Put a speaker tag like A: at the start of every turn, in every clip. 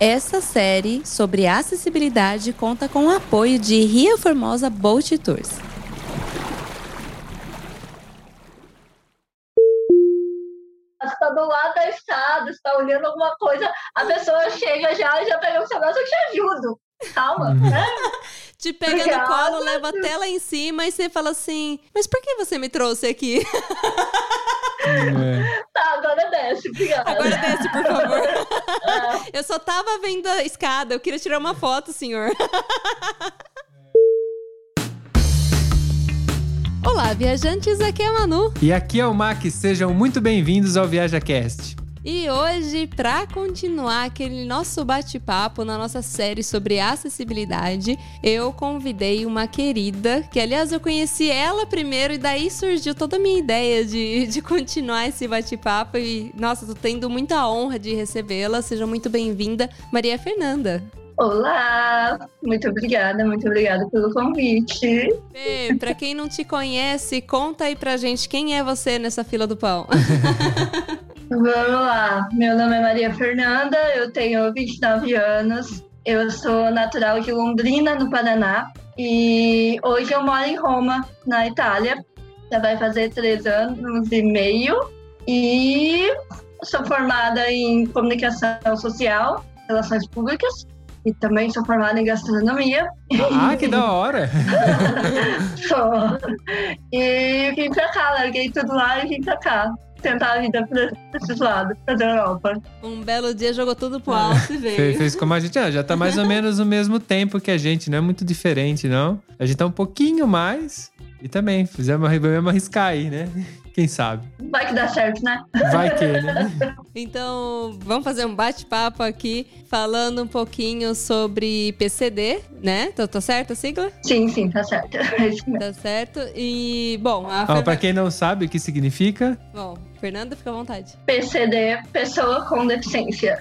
A: Essa série sobre acessibilidade conta com o apoio de Ria Formosa Boat Tours.
B: está do lado da estrada, está olhando alguma coisa, a pessoa chega já e já pega o celular, eu te ajudo. Calma,
A: Uhum.
B: né?
A: Te pega no
B: Obrigada.
A: colo, leva até lá em cima e você fala assim: Mas por que você me trouxe aqui?
C: É.
B: Tá, agora desce, obrigada.
A: Agora desce, por favor.
B: Ah,
A: Eu só tava vendo a escada, eu queria tirar uma foto, senhor. Olá, viajantes, aqui é a Manu.
C: E aqui é o Mac, sejam muito bem-vindos ao ViajaCast.
A: E hoje, para continuar aquele nosso bate-papo na nossa série sobre acessibilidade, eu convidei uma querida, que aliás eu conheci ela primeiro e daí surgiu toda a minha ideia de, de continuar esse bate-papo. E nossa, tô tendo muita honra de recebê-la. Seja muito bem-vinda, Maria Fernanda.
B: Olá, muito obrigada, muito obrigada pelo convite.
A: Pra quem não te conhece, conta aí pra gente quem é você nessa fila do pão.
B: Vamos lá, meu nome é Maria Fernanda, eu tenho 29 anos, eu sou natural de Londrina, no Paraná, e hoje eu moro em Roma, na Itália. Já vai fazer três anos e meio, e sou formada em comunicação social, relações públicas, e também sou formada em gastronomia.
C: Ah, que da hora!
B: Sou. E vim pra cá, larguei tudo lá e vim pra cá. Tentar a vida pra esses lados, pra Europa.
A: Um belo dia jogou tudo pro alto e
C: Fez,
A: veio.
C: fez como a gente, ah, já tá mais ou menos no mesmo tempo que a gente, não é muito diferente, não. A gente tá um pouquinho mais e também fizemos, vamos arriscar aí, né? Quem sabe?
B: Vai que dá certo, né?
C: Vai que, né?
A: Então, vamos fazer um bate-papo aqui, falando um pouquinho sobre PCD, né? Tá, tá certo a sigla?
B: Sim, sim, tá certo. É.
A: Tá certo. E, bom, a
C: Ó, pra quem não sabe o que significa,
A: Bom, Fernanda, fica à vontade.
B: PCD, pessoa com deficiência.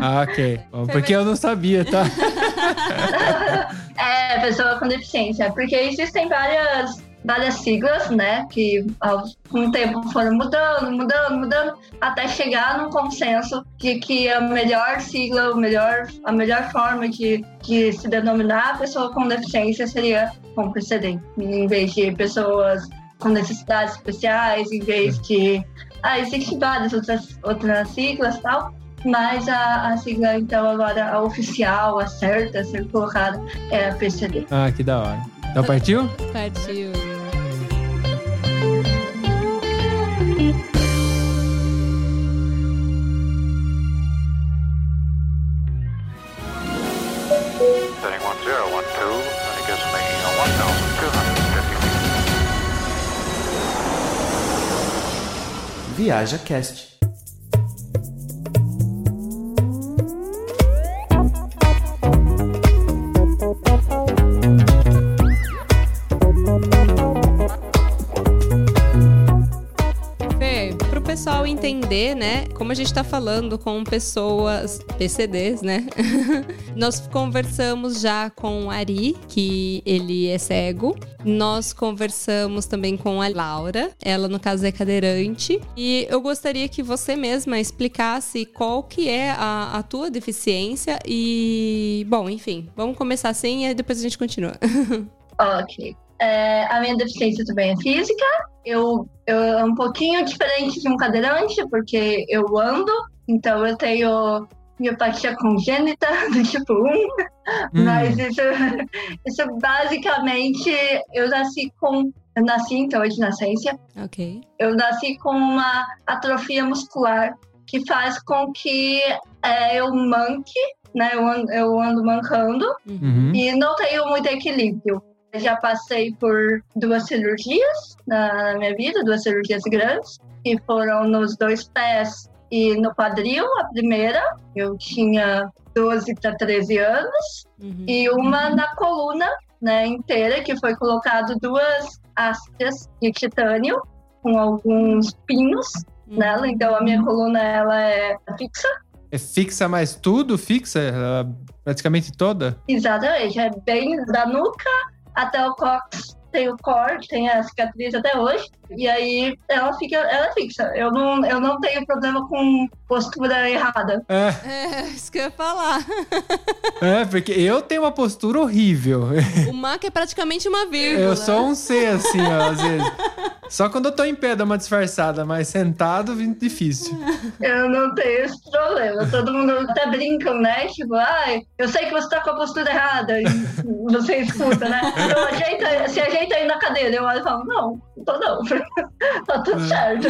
C: ah, ok. Bom, porque eu não sabia, tá?
B: É, pessoa com deficiência. Porque existem várias, várias siglas, né? Que ao, com o tempo foram mudando, mudando, mudando, até chegar num consenso de que a melhor sigla, o melhor, a melhor forma de, de se denominar a pessoa com deficiência seria com PCD. Em vez de pessoas com necessidades especiais, em vez de. Ah, existem várias outras, outras siglas e tal. Mas a, a sigla, então, agora, a oficial, a certa, a ser colocada, é a PCD.
C: Ah, que da hora. Então partiu?
A: Partiu.
D: Viaja Cast.
A: Entender, né, como a gente tá falando com pessoas PCDs, né? Nós conversamos já com o Ari, que ele é cego. Nós conversamos também com a Laura, ela no caso é cadeirante. E eu gostaria que você mesma explicasse qual que é a, a tua deficiência e, bom, enfim, vamos começar assim e depois a gente continua.
B: Ok. É, a minha deficiência também é física. Eu, eu é um pouquinho diferente de um cadeirante, porque eu ando, então eu tenho miopatia congênita do tipo 1,
C: Hum.
B: mas isso, isso basicamente eu nasci com. Eu nasci então de nascença.
A: ok.
B: Eu nasci com uma atrofia muscular que faz com que é, eu manque, né? Eu ando, eu ando mancando
C: Uhum.
B: e não tenho muito equilíbrio. Já passei por duas cirurgias na, minha vida, duas cirurgias grandes, que foram nos dois pés e no quadril, a primeira. Eu tinha 12 para 13 anos,
A: Uhum.
B: e uma na coluna né, inteira, que foi colocado duas hastes de titânio com alguns pinos
A: Uhum.
B: nela, então a minha coluna ela é fixa.
C: É fixa mais tudo? Fixa? Ela praticamente toda?
B: Exatamente, é bem da nuca até o cox. Tem o core, tem a cicatriz até hoje. E aí ela fica, ela é fixa. Eu não, eu não tenho problema com postura errada.
C: É,
A: É, isso que eu ia falar.
C: é, porque eu tenho uma postura horrível.
A: O Mac é praticamente uma vírgula.
C: Eu sou um C, assim, ó, às vezes. Só quando eu tô em pé dá uma disfarçada, mas sentado, vim difícil.
B: Eu não tenho esse problema. Todo mundo até brincam, né? Tipo, ai, eu sei que você tá com a postura errada. E você escuta, né? Eu ajeito, se ajeita aí na cadeira. Eu olho e falo, não, não tô não. tá tudo certo.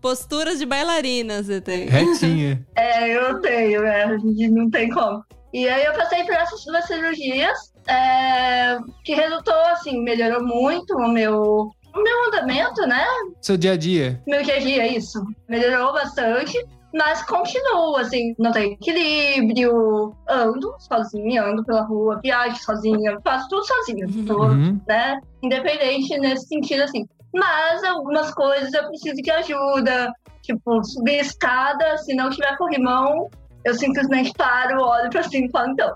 A: Postura de bailarina você tem.
C: Retinha.
B: É, eu tenho, é, não tem como. E aí eu passei por essas duas cirurgias, é, que resultou, assim, melhorou muito o meu, o meu andamento, né?
C: Seu dia a dia.
B: Meu dia a dia, isso. Melhorou bastante, mas continuo, assim, não tenho equilíbrio, ando sozinha, ando pela rua, viajo sozinha, faço tudo sozinha, tô,
C: Uhum.
B: né? Independente nesse sentido, assim. Mas algumas coisas eu preciso de ajuda, tipo, subir escada, se não tiver corrimão, eu simplesmente paro, olho pra cima e falo, então,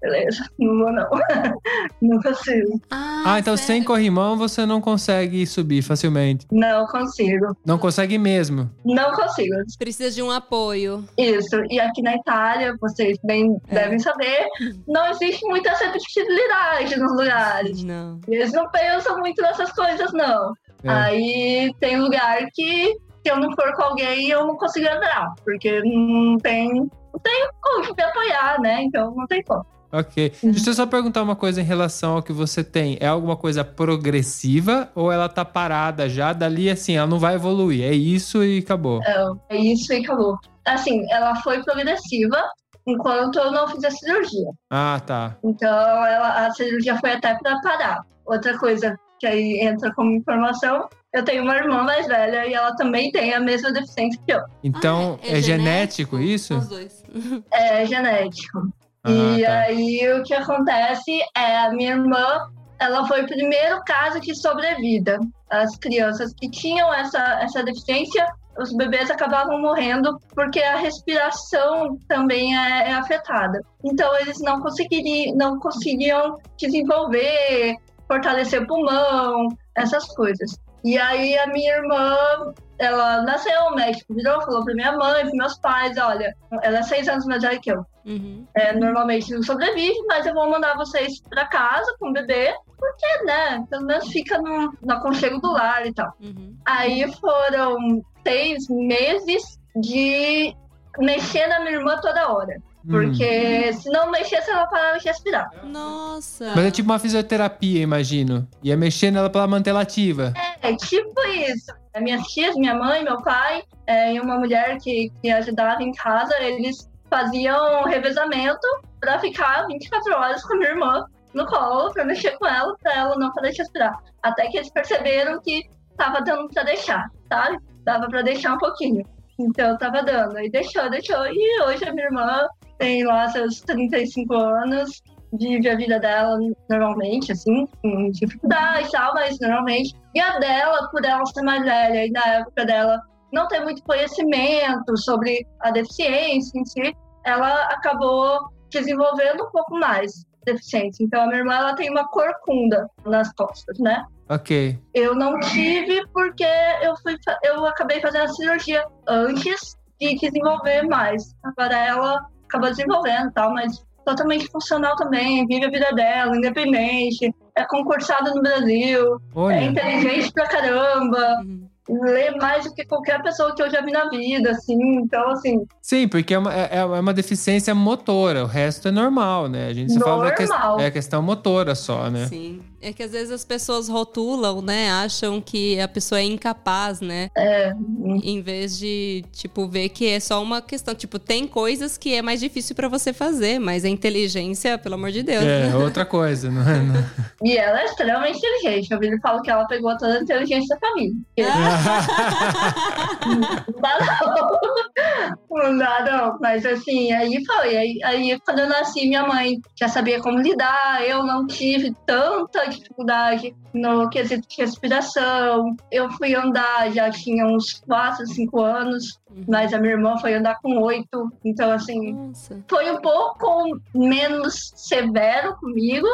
B: beleza, não vou não. não consigo.
C: Ah, então sem corrimão você não consegue subir facilmente.
B: Não consigo.
C: Não consegue mesmo.
B: Não consigo.
A: Precisa de um apoio.
B: Isso. E aqui na Itália, vocês bem
A: É.
B: devem saber, não existe muita acessibilidade nos lugares.
A: Não.
B: Eles não pensam muito nessas coisas, não.
C: É.
B: Aí tem lugar que, se eu não for com alguém, eu não consigo entrar. Porque não tem, não tem como me apoiar, né? Então não tem como.
C: Ok. Deixa eu só perguntar uma coisa em relação ao que você tem. É alguma coisa progressiva ou ela tá parada já? Dali, assim, ela não vai evoluir. É isso e acabou.
B: É isso e acabou. Assim, ela foi progressiva enquanto eu não fiz a cirurgia.
C: Ah, tá.
B: Então, ela, a cirurgia foi até para parar. Outra coisa que aí entra como informação, eu tenho uma irmã mais velha e ela também tem a mesma deficiência que eu.
C: Então,
A: Ah,
C: é, genético, isso?
A: Os dois.
B: É genético.
C: Ah,
B: e
C: tá.
B: aí, o que acontece é a minha irmã, ela foi o primeiro caso de sobrevida. As crianças que tinham essa, essa deficiência, os bebês acabavam morrendo porque a respiração também é, é afetada. Então, eles não conseguiriam, não conseguiam desenvolver, fortalecer o pulmão, essas coisas. E aí, a minha irmã, ela nasceu, o médico virou, falou pra minha mãe, pros meus pais, olha, ela é seis anos mais velha que eu.
A: Uhum.
B: É, normalmente não sobrevive, mas eu vou mandar vocês pra casa com o bebê, porque, né, pelo menos fica no, no aconchego do lar e tal.
A: Uhum.
B: Aí foram seis meses de mexer na minha irmã toda hora.
C: Hum.
B: Porque se não mexesse, ela parava de respirar.
A: Nossa.
C: Mas é tipo uma fisioterapia, imagino. Ia mexer nela pra ela manter ela ativa.
B: É tipo isso. As Minhas tias, minha mãe, meu pai é, e uma mulher que, que ajudava em casa, eles faziam revezamento pra ficar 24 horas com a minha irmã no colo, pra mexer com ela, pra ela não de respirar. Até que eles perceberam que tava dando pra deixar, sabe? Dava pra deixar um pouquinho. Então tava dando. Aí deixou, deixou. E hoje a minha irmã tem lá seus 35 anos, vive a vida dela normalmente, assim, com dificuldade e tal, mas normalmente. E a dela, por ela ser mais velha e na época dela não ter muito conhecimento sobre a deficiência em si, ela acabou desenvolvendo um pouco mais deficiência. Então a minha irmã ela tem uma corcunda nas costas, né?
C: Ok.
B: Eu não tive porque eu fui eu acabei fazendo a cirurgia antes de desenvolver mais. Agora ela acabou desenvolvendo e tal, mas totalmente funcional também, vive a vida dela, independente, é concursada no Brasil, é
C: Olha.
B: inteligente pra caramba,
A: Uhum.
B: lê mais do que qualquer pessoa que eu já vi na vida, assim, então assim,
C: Sim, porque é uma, é é uma deficiência motora. O resto é normal, né? A gente só fala da ques-
B: Normal.
C: é questão motora só, né?
A: Sim. É que às vezes as pessoas rotulam, né? Acham que a pessoa é incapaz, né?
B: é,
A: Em vez de, tipo, ver que é só uma questão. Tipo, tem coisas que é mais difícil pra você fazer, mas a inteligência, pelo amor de Deus.
C: É, outra coisa, não é? Não-
B: e ela é extremamente inteligente, eu ele fala que ela pegou toda a inteligência da família. Não dá não. Não dá não. Mas assim, aí foi. Aí, aí quando eu nasci, minha mãe já sabia como lidar. Eu não tive tanta dificuldade no quesito de respiração. Eu fui andar, já tinha uns 4, 5 anos. Mas a minha irmã foi andar com 8. Então, assim,
A: Nossa.
B: foi um pouco menos severo comigo.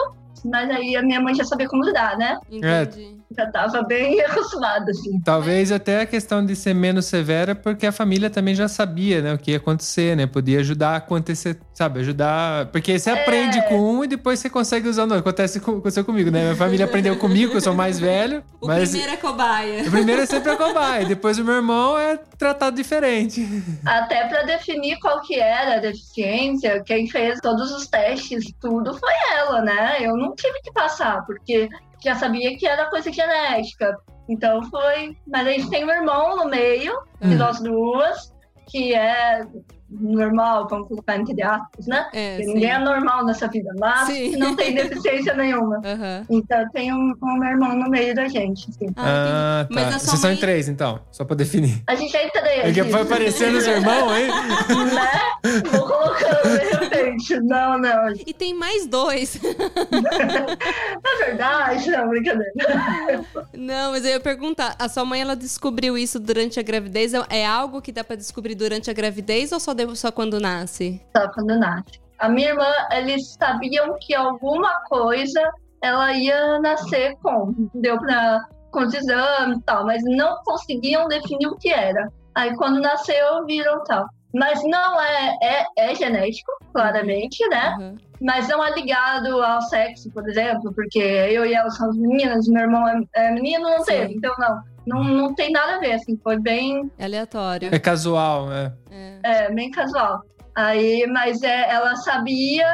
B: Mas aí a minha mãe já sabia como lidar, né?
A: Entendi.
B: Já tava bem acostumada, assim.
C: Talvez até a questão de ser menos severa, porque a família também já sabia, né, o que ia acontecer, né? Podia ajudar a acontecer, sabe? Ajudar. Porque você
B: É.
C: aprende com um e depois você consegue usar. Não, acontece com, aconteceu comigo, né? Minha família aprendeu comigo, eu sou mais velho.
A: O
C: mas
A: primeiro é cobaia.
C: o primeiro é sempre a cobaia. Depois o meu irmão é tratado diferente.
B: Até pra definir qual que era a deficiência, quem fez todos os testes, tudo foi ela, né? Eu não tive que passar, porque já sabia que era coisa genética. Então foi. Mas a gente tem um irmão no meio, de
C: Hum.
B: nós duas, que é normal, vamos colocar entre aspas, né?
A: É,
B: Porque
A: sim.
B: ninguém é normal nessa vida, mas
A: Sim.
B: não tem deficiência nenhuma.
A: Aham.
B: Então tem um, um meu irmão no meio da gente, assim.
A: Ah,
C: Ah, tá. Vocês são em
A: mãe-
C: três, então, só pra definir.
B: A gente é três.
C: É que foi aparecendo os irmãos, hein?
B: né? Vou colocando de repente. Não, não.
A: E tem mais dois.
B: É verdade, não, brincadeira.
A: Não, mas eu ia perguntar, a sua mãe ela descobriu isso durante a gravidez? É algo que dá pra descobrir durante a gravidez ou só deu só quando nasce?
B: Só quando nasce. A minha irmã, eles sabiam que alguma coisa ela ia nascer com. Deu pra, com os exames e tal, mas não conseguiam definir o que era. Aí quando nasceu, viram tal. Mas não é, é, é genético, claramente, né?
A: Aham.
B: Mas não é ligado ao sexo, por exemplo, porque eu e ela somos meninas, meu irmão é, é menino, não
A: Sim.
B: teve. Então, não, não, não tem nada a ver, assim, foi bem,
A: É aleatório.
C: É casual, né?
A: É.
B: é, bem casual. Aí, mas é, ela sabia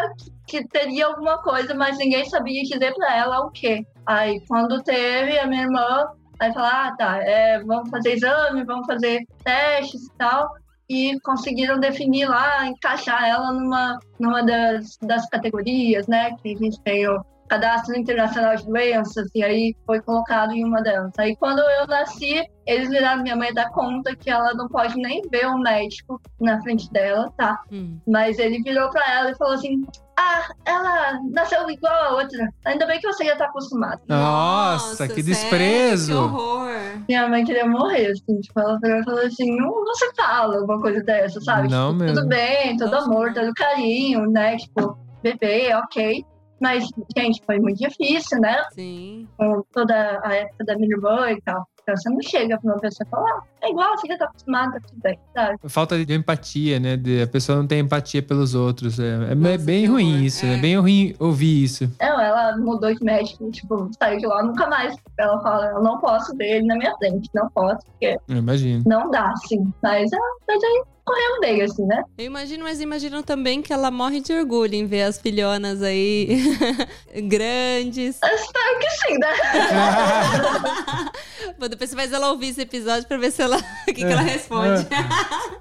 B: que teria alguma coisa, mas ninguém sabia dizer pra ela o quê. Aí, quando teve, a minha irmã, aí falou, ah, tá, é, vamos fazer exame, vamos fazer testes e tal. E conseguiram definir lá, encaixar ela numa, numa das, das categorias, né? Que a gente tem o Cadastro Internacional de Doenças, e aí foi colocado em uma delas. Aí, quando eu nasci, eles viraram minha mãe dar conta que ela não pode nem ver um médico na frente dela, tá?
A: Hum.
B: Mas ele virou pra ela e falou assim: Ah, ela nasceu igual a outra. Ainda bem que você já tá acostumada.
C: Nossa, que
A: sério?
C: desprezo.
A: Que horror.
B: Minha mãe queria morrer, assim. Tipo, ela falou assim: Não, se fala uma coisa dessa, sabe?
C: Não
B: Tipo,
C: mesmo.
B: Tudo bem, todo
A: Nossa,
B: amor,
A: não.
B: todo carinho, né? Tipo, bebê, ok. Mas, gente, foi muito difícil, né?
A: Sim.
B: Com toda a época da minha irmã e tal. Então você não chega pra uma pessoa e fala, ah, é igual, você já tá acostumada, tá tudo bem, sabe?
C: Falta de empatia, né? De- a pessoa não tem empatia pelos outros. É, é
A: Nossa,
C: bem ruim
A: horror.
C: isso.
A: É.
C: É. bem ruim ouvir isso.
B: Não, ela mudou de médico, tipo, saiu de lá nunca mais. Ela fala, eu não posso ver ele na minha frente, não posso, porque
C: Eu imagino.
B: não dá, assim. Mas, ah, mas aí correu bem, assim, né?
A: Eu imagino, mas imagino também que ela morre de orgulho em ver as filhonas aí grandes.
B: Espero que sim, né?
A: Bom, depois você faz ela ouvir esse episódio pra ver se ela. o que, que ela responde.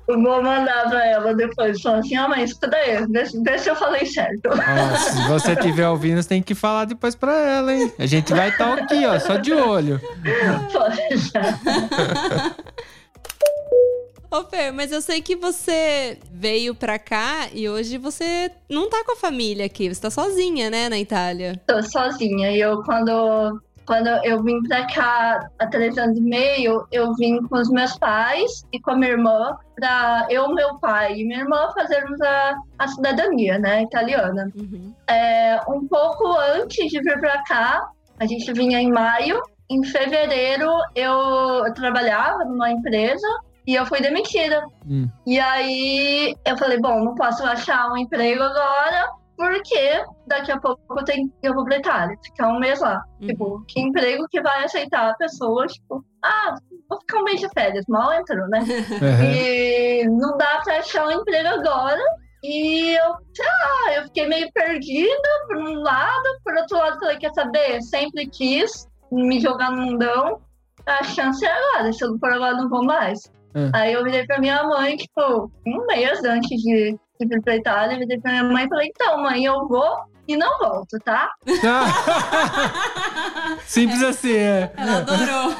B: Eu vou mandar pra ela depois, falar assim, ah, mas escuta aí, vê, se- eu falei certo.
C: Ó, se você estiver ouvindo, você tem que falar depois pra ela, hein? A gente vai estar aqui, ó, só de olho.
B: Pode deixar.
A: Ô, Fer, mas eu sei que você veio pra cá e hoje você não tá com a família aqui, você tá sozinha, né, na Itália.
B: Tô sozinha. E eu, quando, quando eu vim pra cá há três anos e meio, eu vim com os meus pais e com a minha irmã, pra eu, meu pai e minha irmã fazermos a, a cidadania, né, italiana.
A: Uhum.
B: É, um pouco antes de vir pra cá, a gente vinha em maio. Em fevereiro, eu, eu trabalhava numa empresa e eu fui demitida.
C: Hum.
B: E aí eu falei, bom, não posso achar um emprego agora, porque daqui a pouco eu, tenho, eu vou pra Itália, ficar um mês lá.
A: Uhum.
B: Tipo, que emprego que vai aceitar a pessoa, tipo, ah, vou ficar um mês de férias, mal entrou, né?
C: Aham.
B: E não dá pra achar um emprego agora. E eu, sei lá, eu fiquei meio perdida por um lado, por outro lado, falei, quer saber? Sempre quis me jogar no mundão. A chance é agora, se eu não for agora, não vou mais.
C: Hum.
B: Aí eu virei pra minha mãe, tipo, um mês antes de, de vir pra Itália, eu virei pra minha mãe e falei, então, mãe, eu vou e não volto, tá?
C: Simples assim, é.
A: Ela adorou.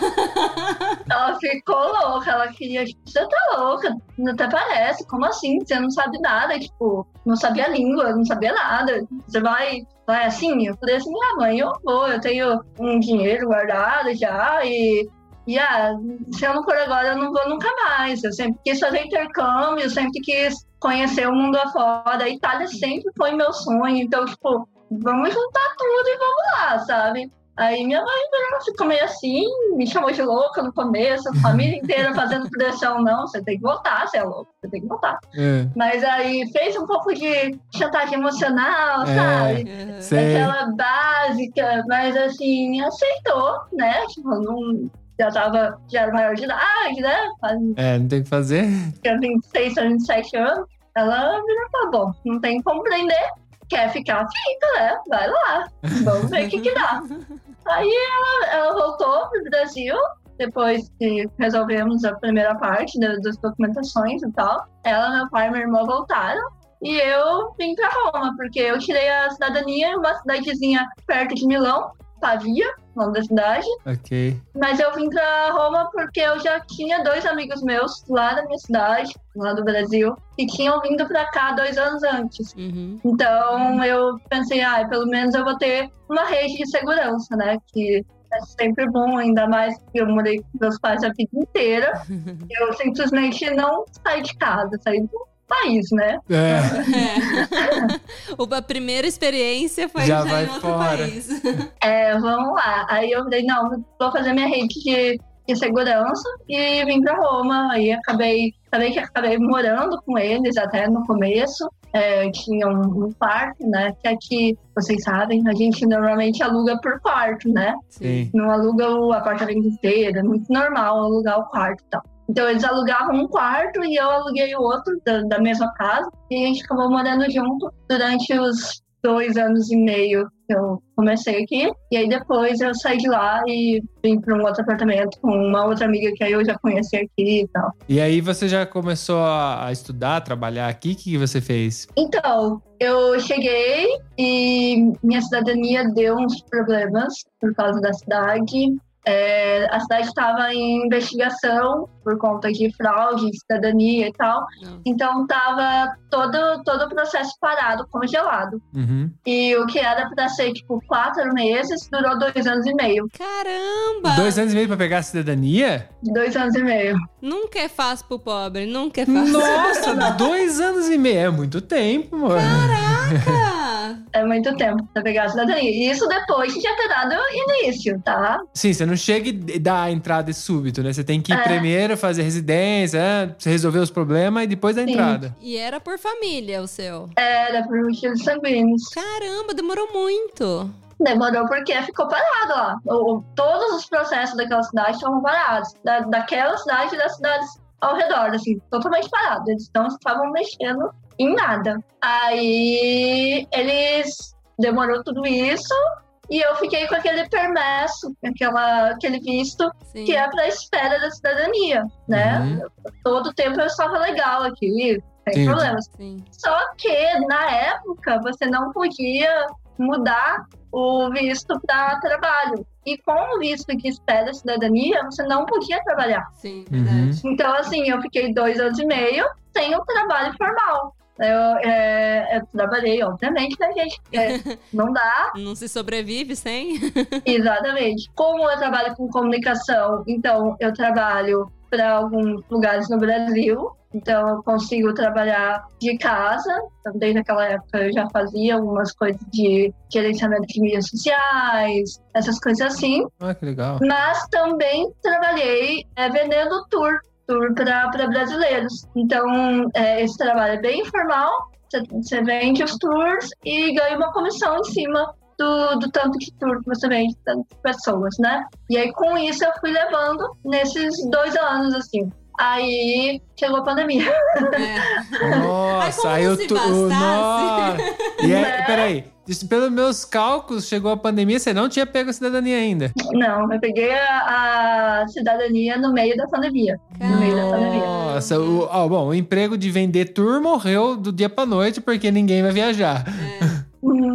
B: Ela ficou louca, ela queria, tipo, você tá louca, até parece, como assim? Você não sabe nada, tipo, não sabia a língua, não sabia nada. Você vai, vai assim? Eu falei assim, minha mãe, eu vou, eu tenho um dinheiro guardado já e. E ah, se eu não for agora, eu não vou nunca mais. Eu sempre quis fazer intercâmbio, eu sempre quis conhecer o mundo afora. A Itália sempre foi meu sonho. Então, tipo, vamos juntar tudo e vamos lá, sabe? Aí minha mãe ficou meio assim, me chamou de louca no começo, a família inteira fazendo pressão, não, você tem que voltar, você é louco, você tem que voltar.
C: É,
B: Mas aí fez um pouco de chantagem emocional,
C: É.
B: sabe? Aquela básica, mas assim, aceitou, né? Tipo, não, já tava, já era maior de idade, né? Faz
C: É, não tem o que fazer.
B: tinha 26 ou 27 anos. Ela virou, tá bom, não tem como prender. Quer ficar, fica, né? Vai lá. Vamos ver o que que dá. Aí ela, ela voltou pro Brasil, depois que resolvemos a primeira parte da- das documentações e tal. Ela, meu pai e minha irmã voltaram. E eu vim pra Roma, porque eu tirei a cidadania em uma cidadezinha perto de Milão, Pavia, nome da cidade.
C: Ok.
B: Mas eu vim pra Roma porque eu já tinha dois amigos meus lá da minha cidade, lá do Brasil, que tinham vindo pra cá dois anos antes.
A: Uhum.
B: Então eu pensei, ah, pelo menos eu vou ter uma rede de segurança, né? Que é sempre bom, ainda mais que eu morei com meus pais a vida inteira. Eu simplesmente não saí de casa, saí do país, né?
C: É,
A: É. O- a primeira experiência foi
C: Já
A: já,
C: vai
A: em outro
C: fora.
A: país.
B: É, vamos lá. Aí eu falei, não, vou fazer minha rede de, de segurança e vim pra Roma. Aí acabei, acabei que acabei morando com eles até no começo. É, tinha um, um quarto, né? Que aqui, vocês sabem, a gente normalmente aluga por quarto, né?
C: sim.
B: Não aluga o apartamento inteiro, é muito normal alugar o quarto e tal. Então eles alugavam um quarto e eu aluguei o outro da, da mesma casa. E a gente acabou morando junto durante os dois anos e meio que eu comecei aqui. E aí depois eu saí de lá e vim para um outro apartamento com uma outra amiga que aí eu já conheci aqui e tal.
C: E aí você já começou a estudar, a trabalhar aqui? O que você fez?
B: Então, eu cheguei e minha cidadania deu uns problemas por causa da cidade. É, a cidade estava em investigação por conta de fraude, de cidadania e tal.
A: Não.
B: Então estava todo, todo o processo parado, congelado.
C: Uhum.
B: E o que era para ser tipo quatro meses durou dois anos e meio.
A: Caramba!
C: Dois anos e meio pra pegar a cidadania?
B: Dois anos e meio.
A: Nunca é fácil pro pobre, nunca é fácil.
C: Nossa, dois anos e meio. É muito tempo, mano.
A: Caraca!
B: É muito tempo para pegar a cidadania. E isso depois de já ter dado início, tá?
C: Sim, você não chega e dá a entrada súbito, né? Você tem que ir
B: É.
C: primeiro fazer residência, é, você resolver os problemas e depois a
B: Sim.
C: entrada.
A: E era por família o seu.
B: Era por motivos sanguíneos.
A: Caramba, demorou muito.
B: Demorou porque ficou parado lá. O- todos os processos daquela cidade estavam parados. Da, daquela cidade e das cidades ao redor, assim, totalmente parados. Eles não estavam mexendo em nada. Aí eles demorou tudo isso e eu fiquei com aquele permesso, aquela, aquele visto
A: Sim.
B: que é para espera da cidadania, né?
C: Uhum.
B: Todo tempo eu estava legal aqui, sem
C: Sim.
B: problemas.
A: Sim.
B: Só que, na época, você não podia mudar o visto para trabalho. E com o visto que espera a cidadania, você não podia trabalhar.
A: Sim,
C: Uhum.
A: verdade.
B: Então, assim, eu fiquei dois anos e meio sem o trabalho formal. Eu, é, eu trabalhei, obviamente, né, gente? É, não dá,
A: Não se sobrevive sem?
B: exatamente. Como eu trabalho com comunicação, então eu trabalho para alguns lugares no Brasil. Então eu consigo trabalhar de casa. Então, desde aquela época eu já fazia algumas coisas de gerenciamento de mídias sociais, essas coisas assim.
C: Ah, que legal.
B: Mas também trabalhei é, vendendo tour, tour para brasileiros. Então é, esse trabalho é bem informal. Você- Você vende os tours e ganha uma comissão em cima do, do tanto que você vende, tanto de pessoas, né? E aí com isso eu fui levando nesses dois anos, assim. Aí chegou a pandemia.
A: É.
C: Nossa, aí eu
A: bastasse.
C: Nossa. E aí,
B: Né?
C: peraí. Pelos meus cálculos, chegou a pandemia, você não tinha pego a cidadania ainda.
B: Não, eu peguei a, a cidadania no meio da pandemia. No meio da pandemia.
C: Nossa, o, ó, bom, o emprego de vender tour morreu do dia pra noite porque ninguém vai viajar.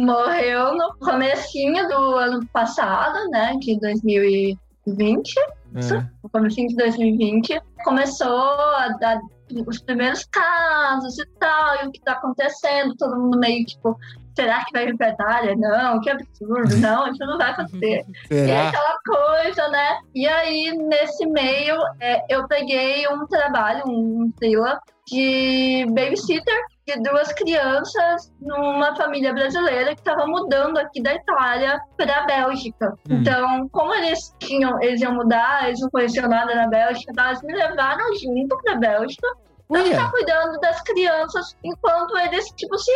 B: Morreu no comecinho do ano passado, né? De 2020.
C: É.
B: No comecinho de 2020. Começou a dar os primeiros casos e tal, e o que tá acontecendo, todo mundo meio tipo, será que vai vir pra Itália? Não, que absurdo, não, isso não vai acontecer. E é
C: Será?
B: aquela coisa, né? E aí, nesse meio, é, eu peguei um trabalho, um freela, de babysitter de duas crianças numa família brasileira que estava mudando aqui da Itália para a Bélgica.
C: Hum.
B: Então, como eles tinham, eles iam mudar, eles não conheciam nada na Bélgica, então eles me levaram junto para a Bélgica
C: Olha,
B: ficar cuidando das crianças enquanto eles, tipo, se,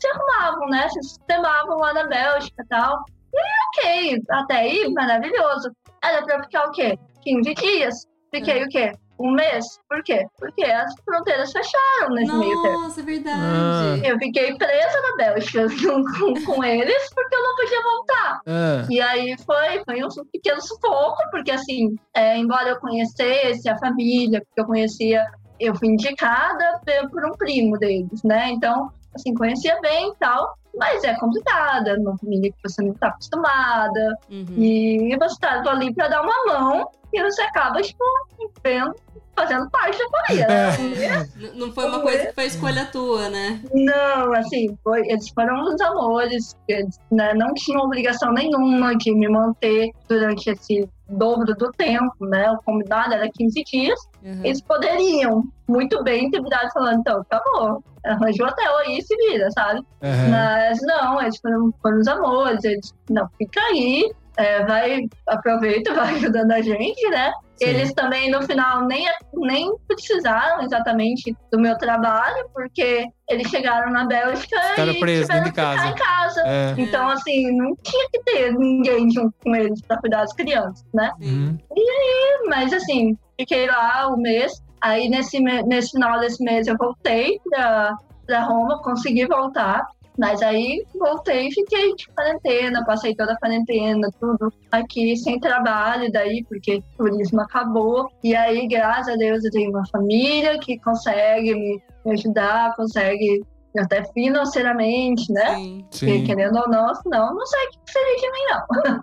B: se arrumavam, né? Se sistemavam lá na Bélgica e tal. E ok, até aí, maravilhoso. Era pra ficar o quê? 15 dias. Fiquei o quê? Um mês? Por quê? Porque as fronteiras fecharam nesse meio tempo.
A: Nossa, é verdade.
C: Ah.
B: Eu fiquei presa na Bélgica com, com eles porque eu não podia voltar.
C: ah,
B: E aí foi, foi um pequeno sufoco, porque assim, é, embora eu conhecesse a família, porque eu conhecia, eu fui indicada por um primo deles, né? Então, assim, conhecia bem e tal, mas é complicada, é uma família que você não está acostumada,
A: Uhum.
B: e você tá ali para dar uma mão, e você acaba, tipo, vendo, fazendo parte da família, né?
A: N- Não foi uma coisa que foi escolha tua, né?
B: Não, assim, foi, eles foram uns amores, eles né, não tinham obrigação nenhuma de me manter durante esse dobro do tempo, né? O combinado era 15 dias.
A: Uhum.
B: Eles poderiam muito bem ter virado falando, então, acabou, arranjou hotel aí e se vira, sabe?
C: aham.
B: Mas não, eles foram, foram os amores, eles, não, fica aí, é, vai, aproveita, vai ajudando a gente, né?
C: Sim.
B: Eles também, no final, nem, nem precisaram exatamente do meu trabalho, porque eles chegaram na Bélgica
C: Ficaram
B: e
C: presos
B: tiveram que ficar em casa.
C: É.
B: Então, assim, não tinha que ter ninguém junto com eles para cuidar das crianças, né?
C: Uhum.
B: Mas, assim, fiquei lá um mês. Aí, nesse, nesse final desse mês, eu voltei pra Roma, consegui voltar. Mas aí, voltei e fiquei de quarentena, passei toda a quarentena, tudo aqui, sem trabalho daí, porque o turismo acabou. E aí, graças a Deus, eu tenho uma família que consegue me, ajudar, consegue até financeiramente, né?
A: Sim.
B: Porque,
C: Sim.
B: querendo ou não, senão, não sei o que seria de mim, não.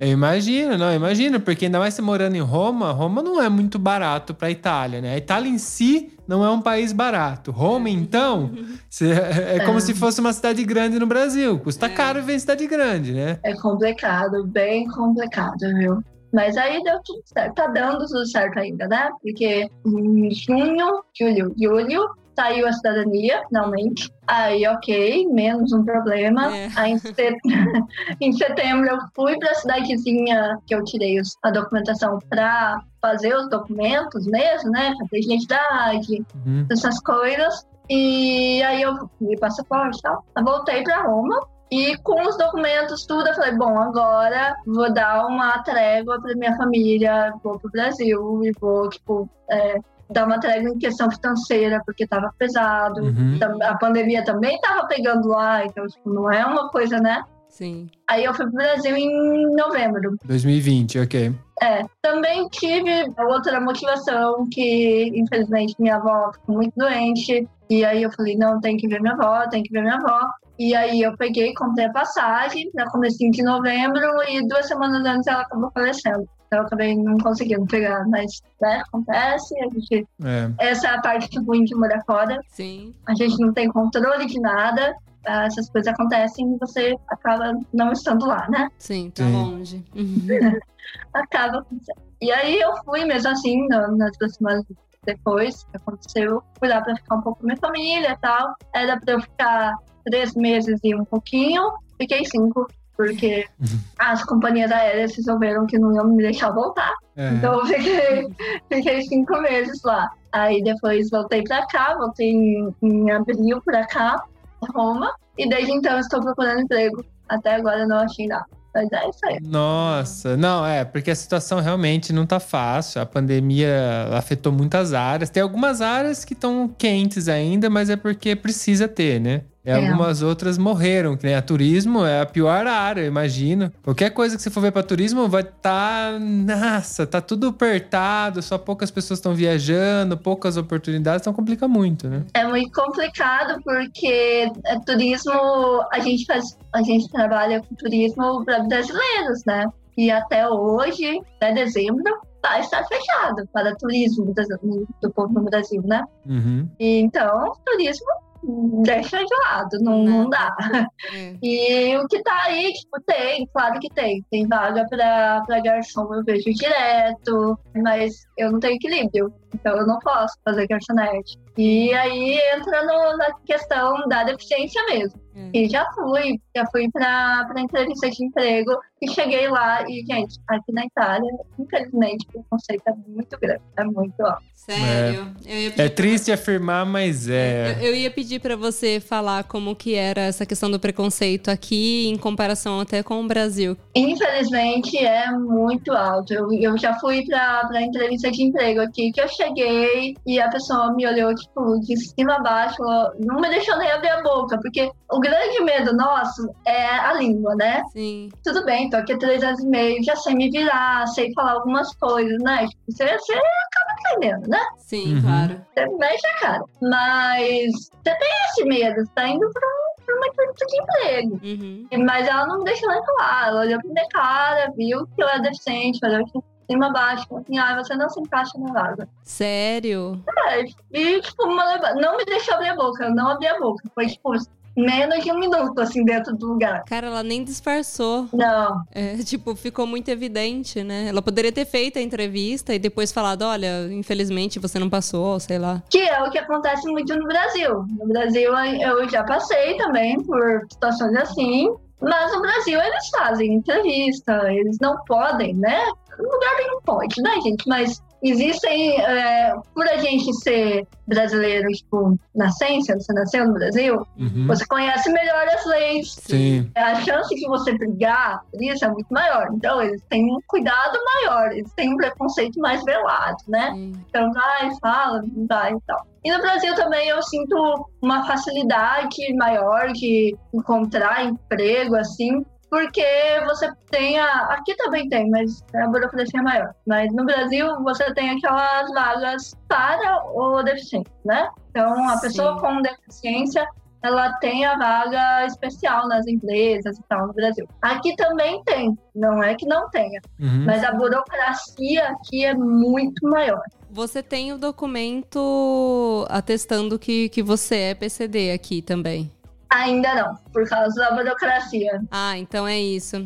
C: Eu imagino, não, imagino, porque ainda mais você morando em Roma, Roma não é muito barato pra Itália, né? A Itália em si não é um país barato. Roma, então, você- é como
B: É.
C: se fosse uma cidade grande no Brasil. Custa
A: É.
C: caro em cidade grande, né?
B: É complicado, bem complicado, viu? Mas aí deu tudo certo. Tá dando tudo certo ainda, né? Porque em junho, julho, julho, saiu a cidadania, finalmente. Aí, ok, menos um problema.
A: É.
B: Aí, em, set- em setembro, eu fui pra cidadezinha que eu tirei os- a documentação pra fazer os documentos mesmo, né? Fazer identidade,
C: Uhum.
B: essas coisas. E aí eu vi passaporte e tal. Eu voltei pra Roma. E com os documentos, tudo, eu falei, bom, agora vou dar uma trégua pra minha família, vou pro Brasil e vou, tipo, é, dar uma trégua em questão financeira, porque tava pesado.
C: Uhum.
B: A pandemia também tava pegando lá, então, tipo, não é uma coisa, né?
A: Sim.
B: Aí eu fui pro Brasil em novembro.
C: 2020, ok.
B: É, também tive outra motivação que, infelizmente, minha avó ficou muito doente. E aí eu falei, não, tem que ver minha avó, tem que ver minha avó. E aí eu peguei, comprei a passagem para comecinho de novembro e duas semanas antes ela acabou falecendo. Então eu acabei não conseguindo pegar, mas, né, acontece. A gente,
C: É.
B: essa é a parte ruim de morar fora.
A: Sim.
B: A gente não tem controle de nada. ah, Essas coisas acontecem e você acaba não estando lá, né?
A: Sim, tá
C: Sim.
A: longe.
B: acaba acontecendo. E aí eu fui mesmo assim, na- nas duas semanas depois que aconteceu, fui lá pra ficar um pouco com minha família e tal. Era pra eu ficar três meses e um pouquinho, fiquei cinco, porque as companhias aéreas resolveram que não iam me deixar voltar.
C: É.
B: Então eu fiquei, fiquei cinco meses lá. Aí depois voltei pra cá, voltei em, em abril pra cá, Roma, e desde então estou procurando emprego. Até agora não achei nada. Mas é isso aí.
C: Nossa, não, é, porque a situação realmente não tá fácil. A pandemia afetou muitas áreas. Tem algumas áreas que estão quentes ainda, mas é porque precisa ter, né? E
B: É.
C: algumas outras morreram, que nem a turismo é a pior área, eu imagino. Qualquer coisa que você for ver pra turismo vai tá, nossa, tá tudo apertado, só poucas pessoas estão viajando, poucas oportunidades, então complica muito, né?
B: É muito complicado porque é, turismo, a gente faz, a gente trabalha com turismo para brasileiros, né? E até hoje, até dezembro, vai estar fechado para turismo do, do povo no Brasil, né?
C: Uhum.
B: E então, turismo deixa de lado, não, não dá.
A: É.
B: E o que tá aí, tipo, tem, claro que tem. Tem vaga pra, pra garçom, eu vejo direto, mas eu não tenho equilíbrio. Então eu não posso fazer garçonete. E aí entra no- na questão da deficiência mesmo.
A: É.
B: E já fui, já fui pra, pra entrevista de emprego e cheguei lá e, gente, aqui na Itália, infelizmente, o conceito é muito grande, é muito alto.
A: Sério. Eu ia pedir
C: É
A: pra
C: triste afirmar, mas é.
A: Eu, eu ia pedir pra você falar como que era essa questão do preconceito aqui em comparação até com o Brasil.
B: Infelizmente é muito alto. Eu, eu já fui pra, pra entrevista de emprego aqui, que eu cheguei e a pessoa me olhou, tipo, de cima a baixo, falou, não me deixou nem abrir a boca, porque o grande medo nosso é a língua, né?
A: Sim.
B: Tudo bem, tô aqui há três anos e meio, já sei me virar, sei falar algumas coisas, né? Tipo, você, você acaba entendendo, né?
A: Sim,
C: Uhum.
A: claro.
B: Você mexe a cara. Mas você tem esse medo, você tá indo pra, um- uma entrevista de emprego.
A: Uhum.
B: Mas ela não me deixou nem falar. Ela olhou pra minha cara, viu que eu era deficiente, olhou de cima baixo, assim, ah, você não se encaixa na vaga.
A: Sério?
B: É, e, tipo, uma não me deixou abrir a boca, eu não abri a boca. Foi, tipo, menos de um minuto, assim, dentro do lugar.
A: Cara, ela nem disfarçou.
B: Não,
A: É, tipo, ficou muito evidente, né? Ela poderia ter feito a entrevista e depois falado, olha, infelizmente você não passou, sei lá.
B: que é o que acontece muito no Brasil. No Brasil, eu já passei também por situações assim, mas no Brasil eles fazem entrevista, eles não podem, né? No lugar nenhum pode, né, gente? Mas existem, é, por a gente ser brasileiro, tipo, nascença, você nasceu no Brasil,
C: Uhum.
B: você conhece melhor as leis.
C: Sim.
B: A chance de você brigar por isso é muito maior. Então, eles têm um cuidado maior, eles têm um preconceito mais velado, né?
A: Sim.
B: Então, vai, fala, vai e tal. E no Brasil também eu sinto uma facilidade maior de encontrar emprego, assim, porque você tem a. Aqui também tem, mas a burocracia é maior. Mas no Brasil você tem aquelas vagas para o deficiente, né? Então a
A: Sim.
B: pessoa com deficiência ela tem a vaga especial nas empresas e tal no Brasil. Aqui também tem, não é que não tenha,
C: Uhum.
B: mas a burocracia aqui é muito maior.
A: Você tem o documento atestando que, que você é PCD aqui também.
B: Ainda não, por causa da burocracia.
A: Ah, então é isso.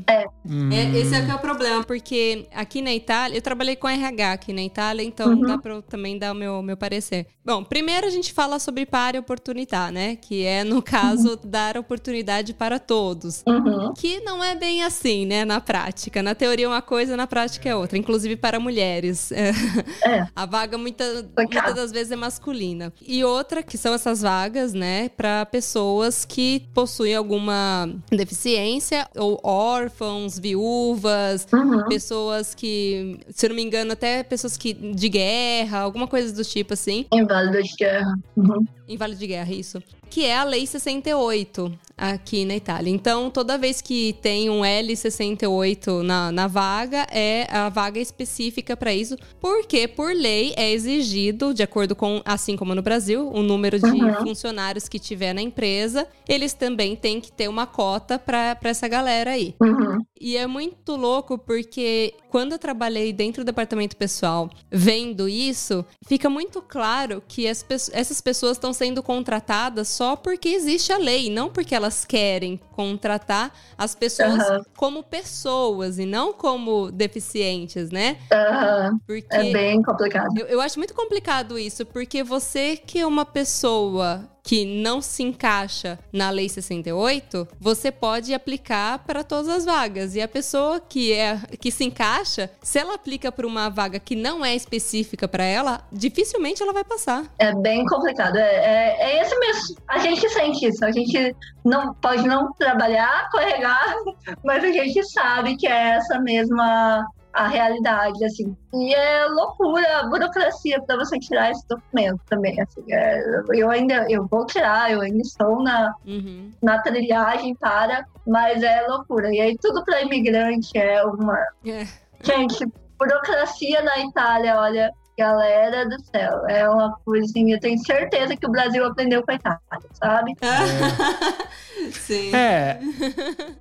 C: Hum.
A: É, esse é que é o problema, porque aqui na Itália, eu trabalhei com RH aqui na Itália, então
B: Uhum.
A: dá pra eu também dar o meu, meu parecer. Bom, primeiro a gente fala sobre pare oportunità, né? Que é, no caso, dar oportunidade para todos.
B: Uhum.
A: Que não é bem assim, né, na prática. Na teoria é uma coisa, na prática é outra, inclusive para mulheres. É.
B: É.
A: A vaga muita, muitas das vezes é masculina. E outra que são essas vagas, né, para pessoas que possuem alguma deficiência ou órfãos, viúvas,
B: Uhum.
A: pessoas que, se eu não me engano, até pessoas que de guerra, alguma coisa do tipo assim.
B: Inválido de guerra. Uhum.
A: Inválido de guerra, isso. Que é a Lei 68 aqui na Itália. Então, toda vez que tem um L68 na, na vaga, é a vaga específica para isso, porque por lei é exigido, de acordo com, assim como no Brasil, o número de
B: Uhum.
A: funcionários que tiver na empresa, eles também têm que ter uma cota para essa galera aí.
B: Uhum.
A: E é muito louco porque quando eu trabalhei dentro do departamento pessoal, vendo isso, fica muito claro que as essas pessoas estão sendo contratadas só porque existe a lei, não porque elas querem contratar as pessoas
B: Aham.
A: como pessoas e não como deficientes, né?
B: Aham.
A: Porque
B: É bem complicado.
A: eu, eu acho muito complicado isso, porque você que é uma pessoa que não se encaixa na Lei 68, você pode aplicar para todas as vagas. E a pessoa que é que se encaixa, se ela aplica para uma vaga que não é específica para ela, dificilmente ela vai passar.
B: É bem complicado. É, é, é esse mesmo. A gente sente isso. A gente não pode não trabalhar, corregar, mas a gente sabe que é essa mesma a realidade, assim. E é loucura, a burocracia para você tirar esse documento também, assim. É, eu ainda, eu vou tirar, eu ainda estou na,
A: Uhum.
B: na trilhagem para, mas é loucura. E aí tudo para imigrante é uma...
A: É.
B: Gente, burocracia na Itália, olha, galera do céu, é uma coisinha. Eu tenho certeza que o Brasil aprendeu com a Itália, sabe?
A: Sim.
C: É,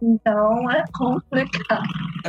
B: Então é complicado.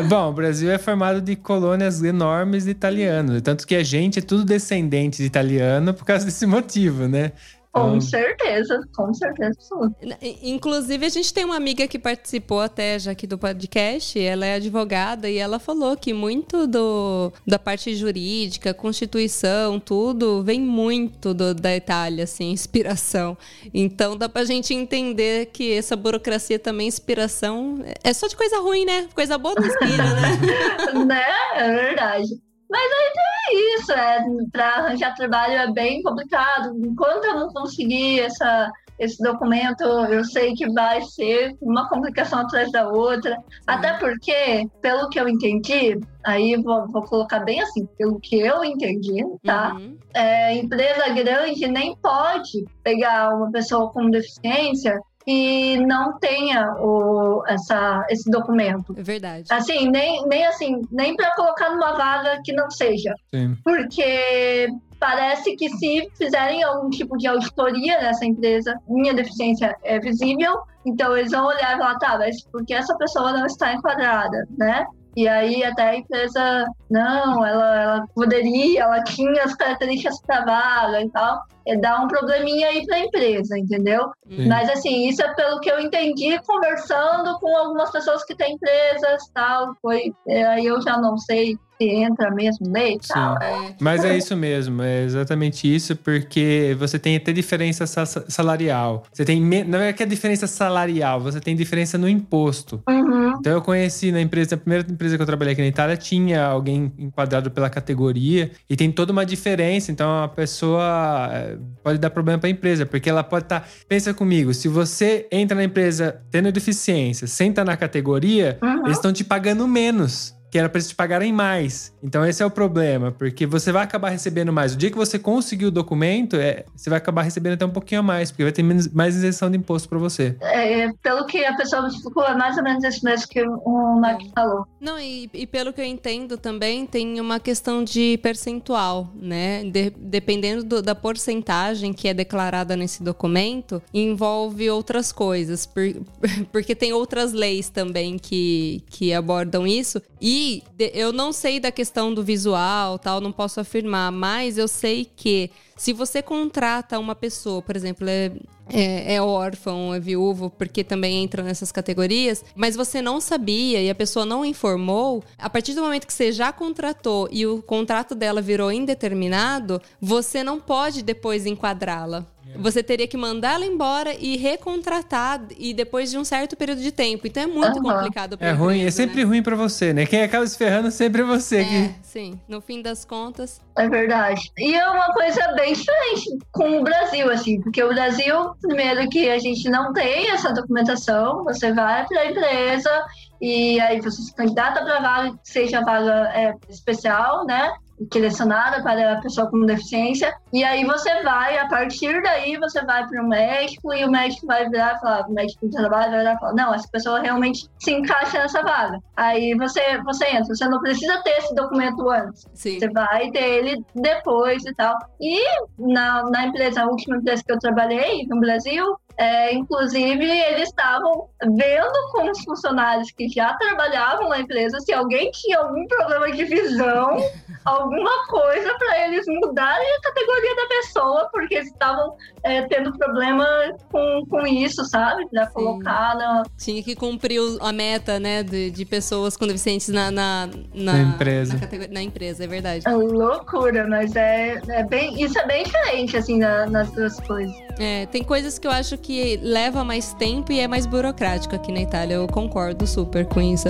C: bom, o Brasil é formado de colônias enormes de italianos. Tanto que a gente é tudo descendente de italiano por causa desse motivo, né?
B: Com
C: Então,
B: certeza, com certeza absoluta.
A: Inclusive, a gente tem uma amiga que participou até já aqui do podcast, ela é advogada e ela falou que muito do, da parte jurídica, constituição, tudo, vem muito do- da Itália, assim, inspiração. Então dá pra gente entender que essa burocracia também, inspiração, é só de coisa ruim, né? Coisa boa não inspira, né?
B: né? É verdade. Mas aí tem isso, é, para arranjar trabalho é bem complicado. Enquanto eu não conseguir essa, esse documento, eu sei que vai ser uma complicação atrás da outra. Até porque, pelo que eu entendi, aí vou, vou colocar bem assim, pelo que eu entendi, tá?
A: Uhum.
B: É, empresa grande nem pode pegar uma pessoa com deficiência e não tenha o, essa, esse documento.
A: É verdade.
B: Assim, nem, nem assim, nem para colocar numa vaga que não seja.
C: sim.
B: Porque parece que se fizerem algum tipo de auditoria nessa empresa, minha deficiência é visível, então eles vão olhar e falar, tá, mas por que essa pessoa não está enquadrada, né? E aí até a empresa, não, ela, ela poderia, ela tinha as características para vaga e tal. É dar um probleminha aí para a empresa, entendeu?
C: Sim.
B: Mas assim, isso é pelo que eu entendi conversando com algumas pessoas que têm empresas tal. Foi, é, aí eu já não sei se entra mesmo lei e tal.
A: É.
C: Mas é isso mesmo, é exatamente isso, porque você tem até diferença sa- salarial. Você tem. Não é que é diferença salarial, você tem diferença no imposto.
B: Uhum.
C: Então eu conheci na empresa, a primeira empresa que eu trabalhei aqui na Itália, tinha alguém enquadrado pela categoria e tem toda uma diferença. Então a pessoa eh, pode dar problema para a empresa, porque ela pode estar. pensa comigo, se você entra na empresa tendo deficiência, senta na categoria,
B: Uhum.
C: eles estão te pagando menos. Que era para eles te pagarem mais. Então, esse é o problema, porque você vai acabar recebendo mais. O dia que você conseguir o documento, é, você vai acabar recebendo até um pouquinho a mais, porque vai ter menos, mais isenção de imposto para você.
B: É, pelo que a pessoa me explicou, é mais ou menos isso mesmo que o Mark falou.
A: Não, e, e pelo que eu entendo também, tem uma questão de percentual, né? De- dependendo do- da porcentagem que é declarada nesse documento, envolve outras coisas. por- porque tem outras leis também que, que abordam isso. E eu não sei da questão do visual, tal, não posso afirmar, mas eu sei que se você contrata uma pessoa, por exemplo, é, é, é órfão, é viúvo, porque também entra nessas categorias, mas você não sabia e a pessoa não informou, a partir do momento que você já contratou e o contrato dela virou indeterminado, você não pode depois enquadrá-la. Você teria que mandar ela embora e recontratar e depois de um certo período de tempo. Então é muito
B: Aham.
A: complicado pra
C: É ruim, é
A: empresa,
C: sempre
A: né?
C: ruim para você, né? Quem acaba se ferrando sempre é você.
A: É,
C: que...
A: sim. No fim das contas,
B: É verdade. E é uma coisa bem diferente com o Brasil, assim, porque o Brasil, primeiro que a gente não tem essa documentação, você vai para a empresa e aí você se candidata para vaga, seja vaga é, especial, né? Direcionada para a pessoa com deficiência, e aí você vai, a partir daí você vai para o médico e o médico vai virar e falar, o médico do trabalho vai virar e falar, não, essa pessoa realmente se encaixa nessa vaga. Aí você, você entra, você não precisa ter esse documento antes.
A: sim.
B: Você vai ter ele depois e tal. E na, na empresa, a última empresa que eu trabalhei no Brasil, é, inclusive eles estavam vendo com os funcionários que já trabalhavam na empresa se alguém tinha algum problema de visão, alguma coisa para eles mudarem a categoria da pessoa, porque eles estavam é, tendo problema com, com isso, sabe? Pra colocar na,
A: Tinha que cumprir a meta, né, de, de pessoas com deficientes na, na, na,
C: Na empresa.
A: Na, na empresa, é verdade.
B: É loucura, mas é, é bem. Isso é bem diferente, assim, na- nas duas coisas.
A: É, tem coisas que eu acho que leva mais tempo e é mais burocrático aqui na Itália. Eu concordo super com isso.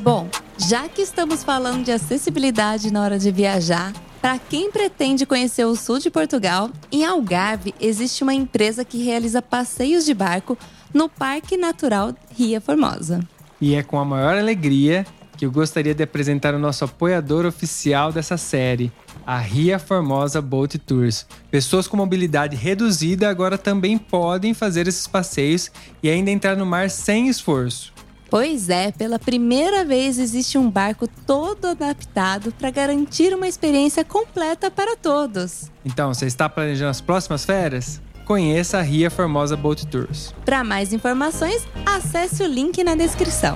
A: Bom, já que estamos falando de acessibilidade na hora de viajar, para quem pretende conhecer o sul de Portugal, em Algarve existe uma empresa que realiza passeios de barco no Parque Natural Ria Formosa.
C: E é com a maior alegria que eu gostaria de apresentar o nosso apoiador oficial dessa série, a Ria Formosa Boat Tours. Pessoas com mobilidade reduzida agora também podem fazer esses passeios e ainda entrar no mar sem esforço.
A: Pois é, pela primeira vez existe um barco todo adaptado para garantir uma experiência completa para todos.
C: Então, você está planejando as próximas férias? Conheça a Ria Formosa Boat Tours.
A: Para mais informações, acesse o link na descrição.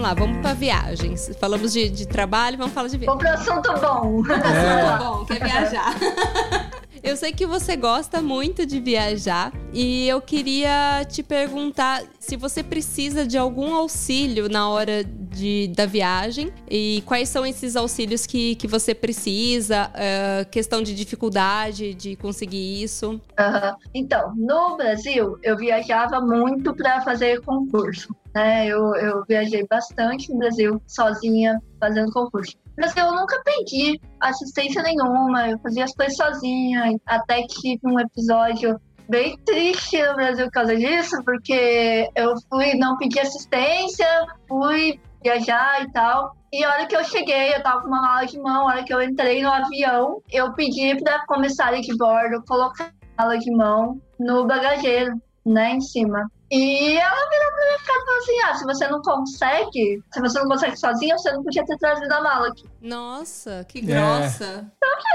A: Lá, vamos para viagens. Falamos de, de trabalho, vamos falar de viagem.
B: Vamos pro assunto bom.
C: É.
A: bom, quer viajar. Eu sei que você gosta muito de viajar e eu queria te perguntar se você precisa de algum auxílio na hora de, da viagem e quais são esses auxílios que, que você precisa, eh, questão de dificuldade de conseguir isso.
B: Aham. Então, no Brasil, eu viajava muito para fazer concurso. Né? Eu, eu viajei bastante no Brasil, sozinha, fazendo concurso. Mas eu nunca pedi assistência nenhuma, eu fazia as coisas sozinha, até que tive um episódio bem triste no Brasil por causa disso, porque eu fui, não pedi assistência, fui viajar e tal. E a hora que eu cheguei, eu tava com uma mala de mão, a hora que eu entrei no avião, eu pedi pra comissária de bordo colocar a mala de mão no bagageiro, né, em cima. E ela virou pra mim e falou assim: ah, se você não consegue, se você não consegue sozinha, você não podia ter trazido a mala aqui.
A: Nossa, que
C: É.
A: grossa.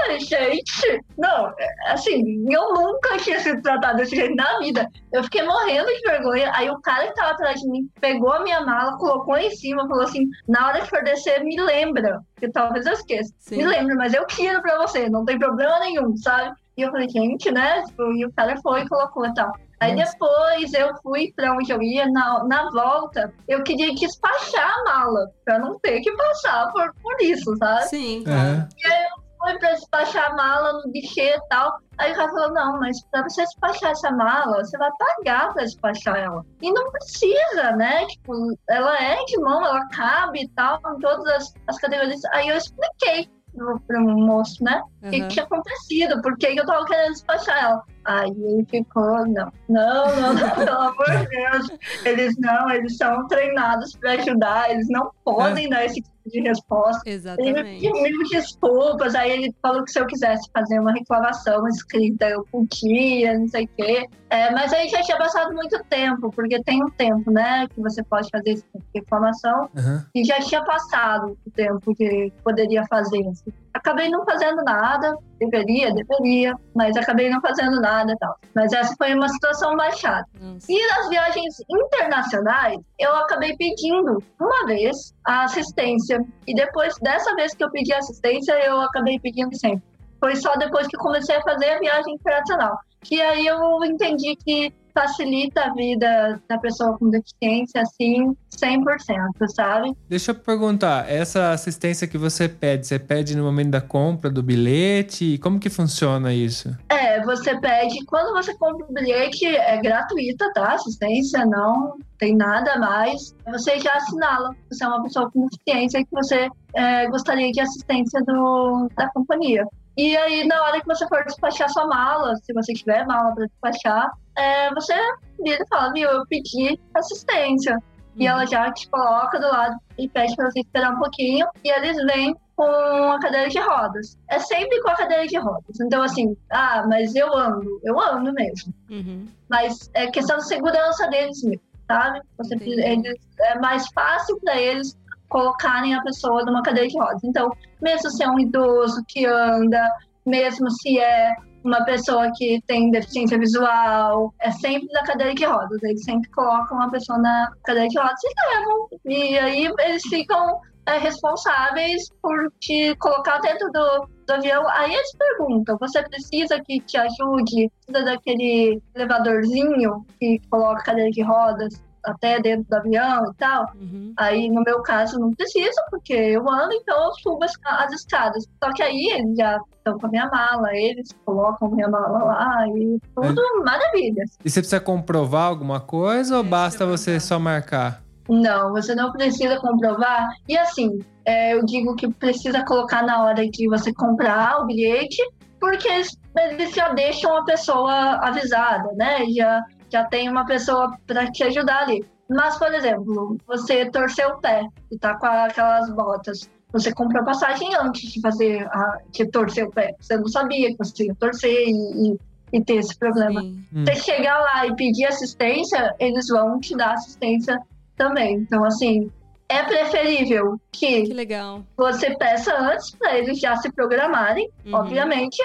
B: Ai, gente, não, é, assim, eu nunca tinha sido tratada desse jeito na vida. Eu fiquei morrendo de vergonha. Aí o cara que tava atrás de mim pegou a minha mala, colocou em cima, falou assim: na hora que for descer, me lembra. Porque talvez eu esqueça.
A: Sim.
B: Me lembra, mas eu tiro pra você, não tem problema nenhum, sabe? E eu falei, gente, né? Tipo, E o cara foi e colocou e tal. Aí depois eu fui pra onde eu ia, na, na volta, eu queria despachar a mala, pra não ter que passar por, por isso, sabe?
A: Sim.
C: É.
B: Foi pra despachar a mala no guichê e tal. Aí o cara falou, não, mas pra você despachar essa mala, você vai pagar pra despachar ela. E não precisa, né? Tipo, ela é de mão, ela cabe e tal, em todas as, as categorias. Aí eu expliquei pro, pro moço, né? O que,
A: Aham.
B: que tinha acontecido, por que que eu tava querendo despachar ela. Aí ele ficou, não, não, não, não, pelo amor de Deus. Eles não, eles são treinados pra ajudar, eles não podem dar esse tipo de resposta. Ele me
A: Exatamente.
B: pediu mil desculpas, aí ele falou que se eu quisesse fazer uma reclamação escrita, eu podia, não sei o quê. É, mas aí já tinha passado muito tempo, porque tem um tempo, né, que você pode fazer esse tipo de reclamação,
C: Aham.
B: e já tinha passado o tempo que poderia fazer. assim. Acabei não fazendo nada, deveria, deveria, mas acabei não fazendo nada e tal. Mas essa foi uma situação mais chata.
A: Nossa.
B: E nas viagens internacionais, eu acabei pedindo uma vez a assistência. E depois dessa vez que eu pedi assistência, eu acabei pedindo sempre. Foi só depois que comecei a fazer a viagem internacional. Que aí eu entendi que facilita a vida da pessoa com deficiência, assim, 100%, sabe?
C: Deixa eu perguntar, essa assistência que você pede, você pede no momento da compra do bilhete? Como que funciona isso?
B: É, você pede, quando você compra o bilhete, é gratuita, tá? Assistência, não tem nada mais. Você já assinala que você é uma pessoa com deficiência e que você é, gostaria de assistência do, da companhia. E aí, na hora que você for despachar sua mala, se você tiver mala para despachar, é, você vira e fala, viu, eu pedi assistência. E ela já te coloca do lado e pede para você esperar um pouquinho. E eles vêm com a cadeira de rodas. É sempre com a cadeira de rodas. Então, assim, ah, mas eu ando. Eu ando mesmo.
A: Uhum.
B: Mas é questão de segurança deles mesmo, sabe? Você, eles, é mais fácil para eles colocarem a pessoa numa cadeira de rodas. Então, mesmo se é um idoso que anda, mesmo se é uma pessoa que tem deficiência visual, é sempre na cadeira de rodas. Eles sempre colocam a pessoa na cadeira de rodas e levam. E aí eles ficam é, responsáveis por te colocar dentro do, do avião. Aí eles perguntam: você precisa que te ajude? Precisa daquele elevadorzinho que coloca a cadeira de rodas até dentro do avião e tal?
A: Uhum.
B: Aí, no meu caso, não precisa, porque eu ando, então eu subo as, as escadas. Só que aí eles já estão com a minha mala, eles colocam minha mala lá e tudo maravilha.
C: E você precisa comprovar alguma coisa ou
A: É,
C: basta
A: isso
C: você
A: ia
C: só marcar?
B: Não, você não precisa comprovar. E assim, é, eu digo que precisa colocar na hora que você comprar o bilhete, porque eles, eles já deixam a pessoa avisada, né? Já, já tem uma pessoa para te ajudar ali. Mas, por exemplo, você torceu o pé e tá com aquelas botas. Você comprou passagem antes de fazer a, de torcer o pé. Você não sabia que você ia torcer e, e, e ter esse problema.
A: Sim.
C: Hum.
B: Você chegar lá e pedir assistência, eles vão te dar assistência também. Então, assim, é preferível
A: Que
B: que
A: legal.
B: você peça antes para eles já se programarem,
A: Uhum.
B: obviamente.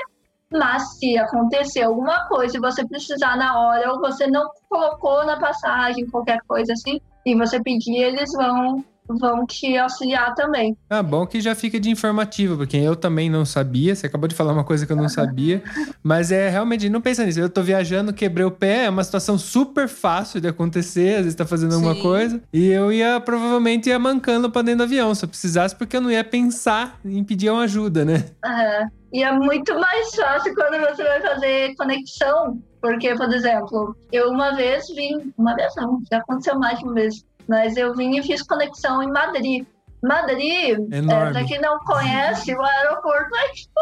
B: Mas se acontecer alguma coisa e você precisar na hora, ou você não colocou na passagem, qualquer coisa assim, e você pedir, eles vão, vão te auxiliar também.
C: Ah, bom que já fica de informativo, porque eu também não sabia. Você acabou de falar uma coisa que eu não sabia. Mas é realmente, não pensa nisso. Eu tô viajando, quebrei o pé, é uma situação super fácil de acontecer. Às vezes tá fazendo alguma
A: Sim.
C: coisa. E eu ia, provavelmente, ia mancando pra dentro do avião. Se eu precisasse, porque eu não ia pensar em pedir uma ajuda, né?
B: É. E é muito mais fácil quando você vai fazer conexão. Porque, por exemplo, eu uma vez vim, uma vez não, já aconteceu mais de uma vez, mas eu vim e fiz conexão em Madrid. Madrid, é,
C: Enorme.
B: pra quem não conhece, o aeroporto é tipo,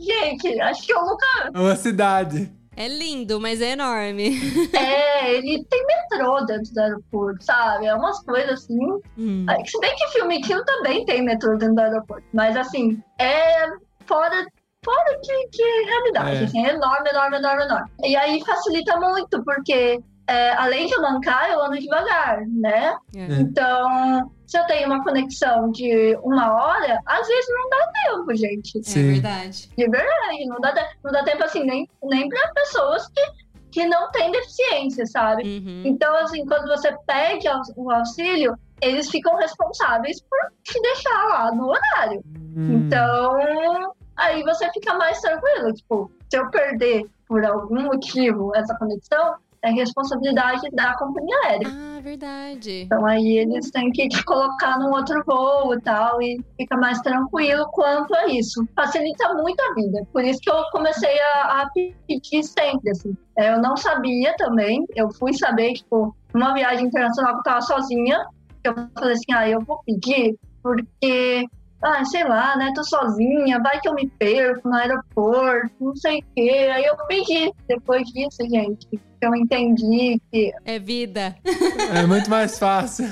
B: gente, acho que eu nunca.
C: É uma cidade.
A: É lindo, mas é enorme.
B: É, ele tem metrô dentro do aeroporto, sabe? É umas coisas assim.
A: Hum.
B: Se bem que filme Kill também tem metrô dentro do aeroporto. Mas assim, é fora, fora de, de realidade.
C: É.
B: Assim, é enorme, enorme, enorme, enorme. E aí facilita muito, porque é, além de eu mancar, eu ando devagar, né?
A: É.
B: Então, se eu tenho uma conexão de uma hora, às vezes não dá tempo, gente.
A: É verdade.
B: De verdade, não dá, não dá tempo assim, nem, nem para pessoas que, que não têm deficiência, sabe?
A: Uhum.
B: Então, assim, quando você pede o auxílio, eles ficam responsáveis por te deixar lá no horário.
C: Hum.
B: Então, aí você fica mais tranquilo. Tipo, se eu perder por algum motivo essa conexão, é responsabilidade da companhia aérea.
A: Ah, verdade.
B: Então aí eles têm que te colocar num outro voo e tal, e fica mais tranquilo quanto a isso. Facilita muito a vida. Por isso que eu comecei a, a pedir sempre, assim. É, Eu não sabia também, eu fui saber, tipo, numa viagem internacional que eu tava sozinha, eu falei assim, ah, eu vou pedir porque, ah, sei lá, né, tô sozinha, vai que eu me perco no aeroporto, não sei o quê. Aí eu pedi. Depois disso, gente, eu entendi que
A: É vida.
C: É muito mais fácil.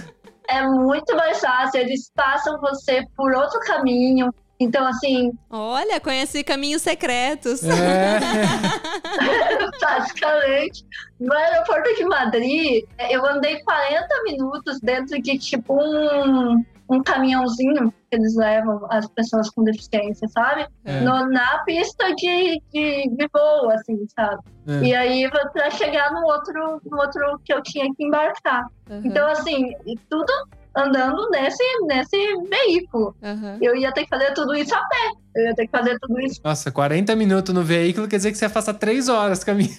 B: é muito mais fácil, eles passam você por outro caminho. Então, assim,
A: Olha, conheci caminhos secretos.
C: É.
B: basicamente, no aeroporto de Madrid, eu andei 40 minutos dentro de tipo um, um caminhãozinho que eles levam as pessoas com deficiência, sabe?
C: É.
B: No- na pista de, de, de voo, assim, sabe?
C: É.
B: E aí, pra chegar no outro, no outro que eu tinha que embarcar.
A: Uhum,
B: Então, assim, tudo andando nesse, nesse veículo.
A: uhum.
B: Eu ia ter que fazer tudo isso a pé. Eu ia ter que fazer tudo isso.
C: Nossa, 40 minutos no veículo quer dizer que você ia passar 3 horas caminhando.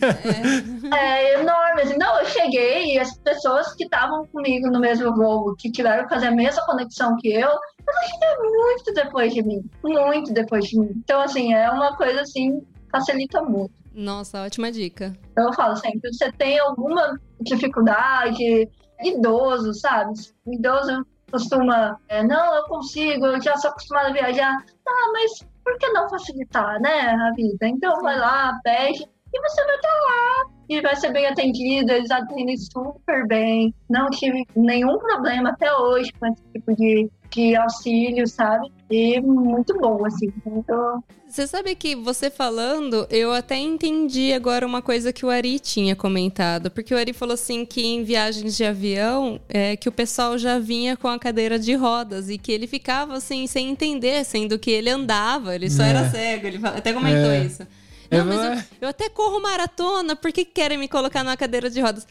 B: É enorme. Assim, não, eu cheguei e as pessoas que estavam comigo no mesmo voo, que tiveram que fazer a mesma conexão que eu, elas chegaram muito depois de mim. Muito depois de mim. Então, assim, é uma coisa assim, facilita muito.
A: Nossa, ótima dica.
B: Então, eu falo sempre, você tem alguma dificuldade, idoso, sabe? O idoso costuma, é, não, eu consigo, eu já sou acostumada a viajar. Ah, mas por que não facilitar, né, a vida? Então, vai lá, pede, e você vai estar lá. E vai ser bem atendido, eles atendem super bem. Não tive nenhum problema até hoje com esse tipo de, de auxílio, sabe? E muito bom, assim. Então,
A: Você sabe que você falando, eu até entendi agora uma coisa que o Ari tinha comentado. Porque o Ari falou assim que em viagens de avião, é, que o pessoal já vinha com a cadeira de rodas e que ele ficava assim, sem entender, sendo que ele andava, ele só
C: É.
A: era cego. Ele até comentou
C: É.
A: isso. Não,
C: Eu
A: mas eu, eu até corro maratona, por que querem me colocar numa cadeira de rodas?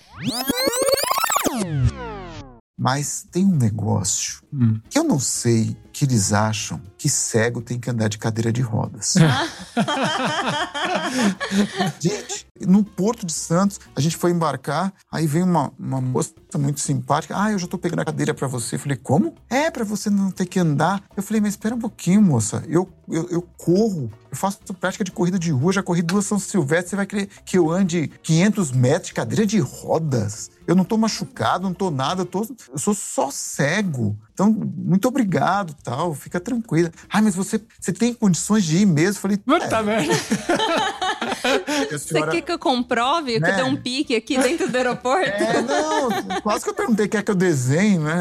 D: Mas tem um negócio
C: Hum.
D: que eu não sei que eles acham que cego tem que andar de cadeira de rodas. gente, no Porto de Santos, a gente foi embarcar, aí vem uma, uma moça muito simpática. Ah, eu já tô pegando a cadeira pra você. Eu falei, como? É, pra você não ter que andar. Eu falei, mas espera um pouquinho, moça. Eu, eu, eu corro, eu faço prática de corrida de rua, já corri duas São Silvestre. Você vai querer que eu ande 500 metros de cadeira de rodas? Eu não tô machucado, não tô nada, eu, tô, eu sou só cego. Então, muito obrigado, tal, fica tranquila. Ah, mas você, você tem condições de ir mesmo? Eu falei,
C: Puta merda.
D: é, a
A: Você
D: senhora...
A: quer que eu comprove que
D: Né?
A: eu dei um pique aqui dentro do aeroporto?
D: É, não, quase que eu perguntei, quer que eu desenhe, né?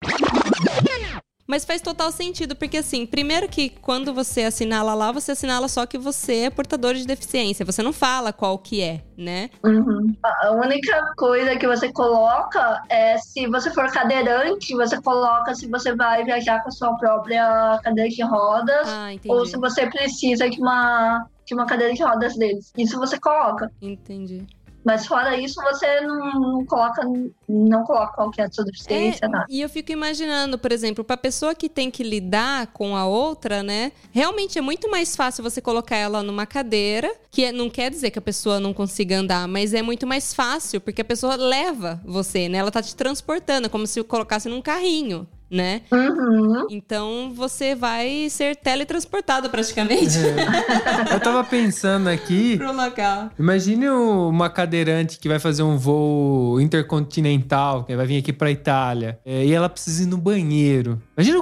A: Mas faz total sentido, porque assim, primeiro que quando você assinala lá, você assinala só que você é portador de deficiência. Você não fala qual que é, né?
B: Uhum. A única coisa que você coloca é se você for cadeirante, você coloca se você vai viajar com a sua própria cadeira de rodas
A: Ah,
B: ou se você precisa de uma, de uma cadeira de rodas deles. Isso você coloca.
A: Entendi.
B: Mas fora isso, você não, coloca, não coloca qualquer substância,
A: É,
B: nada.
A: e eu fico imaginando, por exemplo, pra pessoa que tem que lidar com a outra, né? Realmente é muito mais fácil você colocar ela numa cadeira, que é- não quer dizer que a pessoa não consiga andar, mas é muito mais fácil, porque a pessoa leva você, né? Ela tá te transportando, como se colocasse num carrinho, né?
B: Uhum.
A: Então você vai ser teletransportado praticamente
C: Eu tava pensando aqui.
A: pro local.
C: Imagine uma cadeirante que vai fazer um voo intercontinental, que vai vir aqui pra Itália, é, e ela precisa ir no banheiro. Imagina,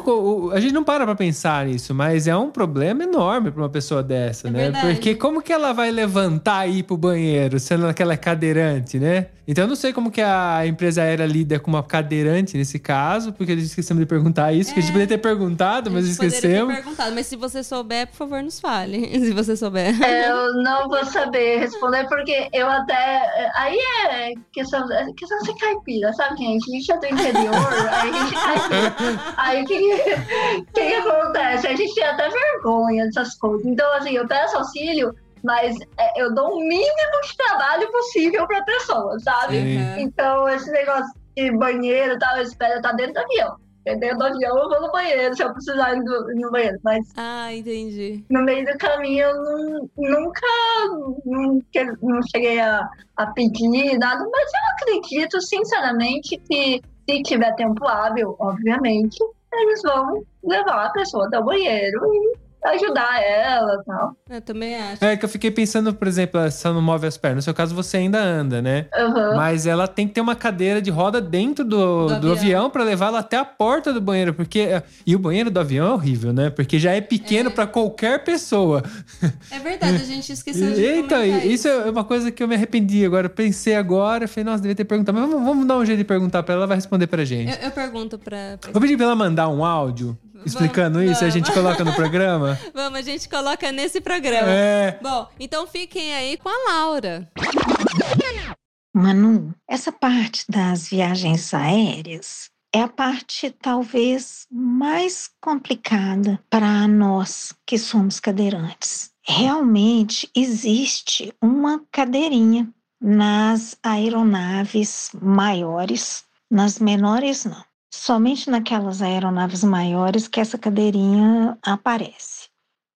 C: a gente não para pra pensar nisso, mas é um problema enorme pra uma pessoa dessa,
A: É
C: né?
A: verdade.
C: Porque como que ela vai levantar e ir pro banheiro, sendo que ela é cadeirante, né? Então eu não sei como que a empresa aérea lida com uma cadeirante nesse caso, porque eles esquecemos de perguntar isso, que a gente poderia ter perguntado, mas
A: poderia ter
C: esquecemos.
A: perguntado, mas se você souber, por favor, nos fale. Se você souber.
B: Eu não vou saber responder, porque eu até. Aí é questão, é questão de caipira, sabe, gente? A gente é do interior, aí a gente é caipira. Aí o que, que, acontece? A gente tem até vergonha dessas coisas. Então, assim, eu peço auxílio, mas é, eu dou o mínimo de trabalho possível pra pessoa, sabe?
C: Sim.
B: Então, esse negócio de banheiro e tal, eu espero estar dentro do avião. Porque Dentro do avião eu vou no banheiro, se eu precisar ir no, ir no banheiro. Mas
A: Ah, entendi.
B: no meio do caminho eu não- nunca não, não cheguei a, a pedir nada, mas eu acredito, sinceramente, que se tiver tempo hábil, obviamente, eles vão levar a pessoa até o banheiro e ajudar ela e tal.
A: Eu também acho.
C: É que eu fiquei pensando, por exemplo, ela só não move as pernas. No seu caso, você ainda anda, né?
B: Aham.
C: Mas ela tem que ter uma cadeira de roda dentro do,
A: Do
C: do,
A: avião.
C: avião pra levá-la até a porta do banheiro, porque e o banheiro do avião é horrível, né? Porque já é pequeno pra qualquer pessoa.
A: É verdade, a gente esqueceu de
C: Eita,
A: comentar
C: isso é uma coisa que eu me arrependi agora. Eu Pensei agora, falei, nossa, devia ter perguntado. Mas vamos, vamos dar um jeito de perguntar pra ela, ela vai responder pra gente.
A: Eu, eu pergunto pra, pra-
C: Vou pedir pra ela mandar um áudio explicando
A: Vamos,
C: isso e a gente
A: vamos.
C: coloca no programa.
A: Vamos, a gente coloca nesse programa.
C: É.
A: Bom, então fiquem aí com a Laura.
E: Manu, essa parte das viagens aéreas é a parte talvez mais complicada para nós que somos cadeirantes. Realmente existe uma cadeirinha nas aeronaves maiores, nas menores não. Somente naquelas aeronaves maiores que essa cadeirinha aparece.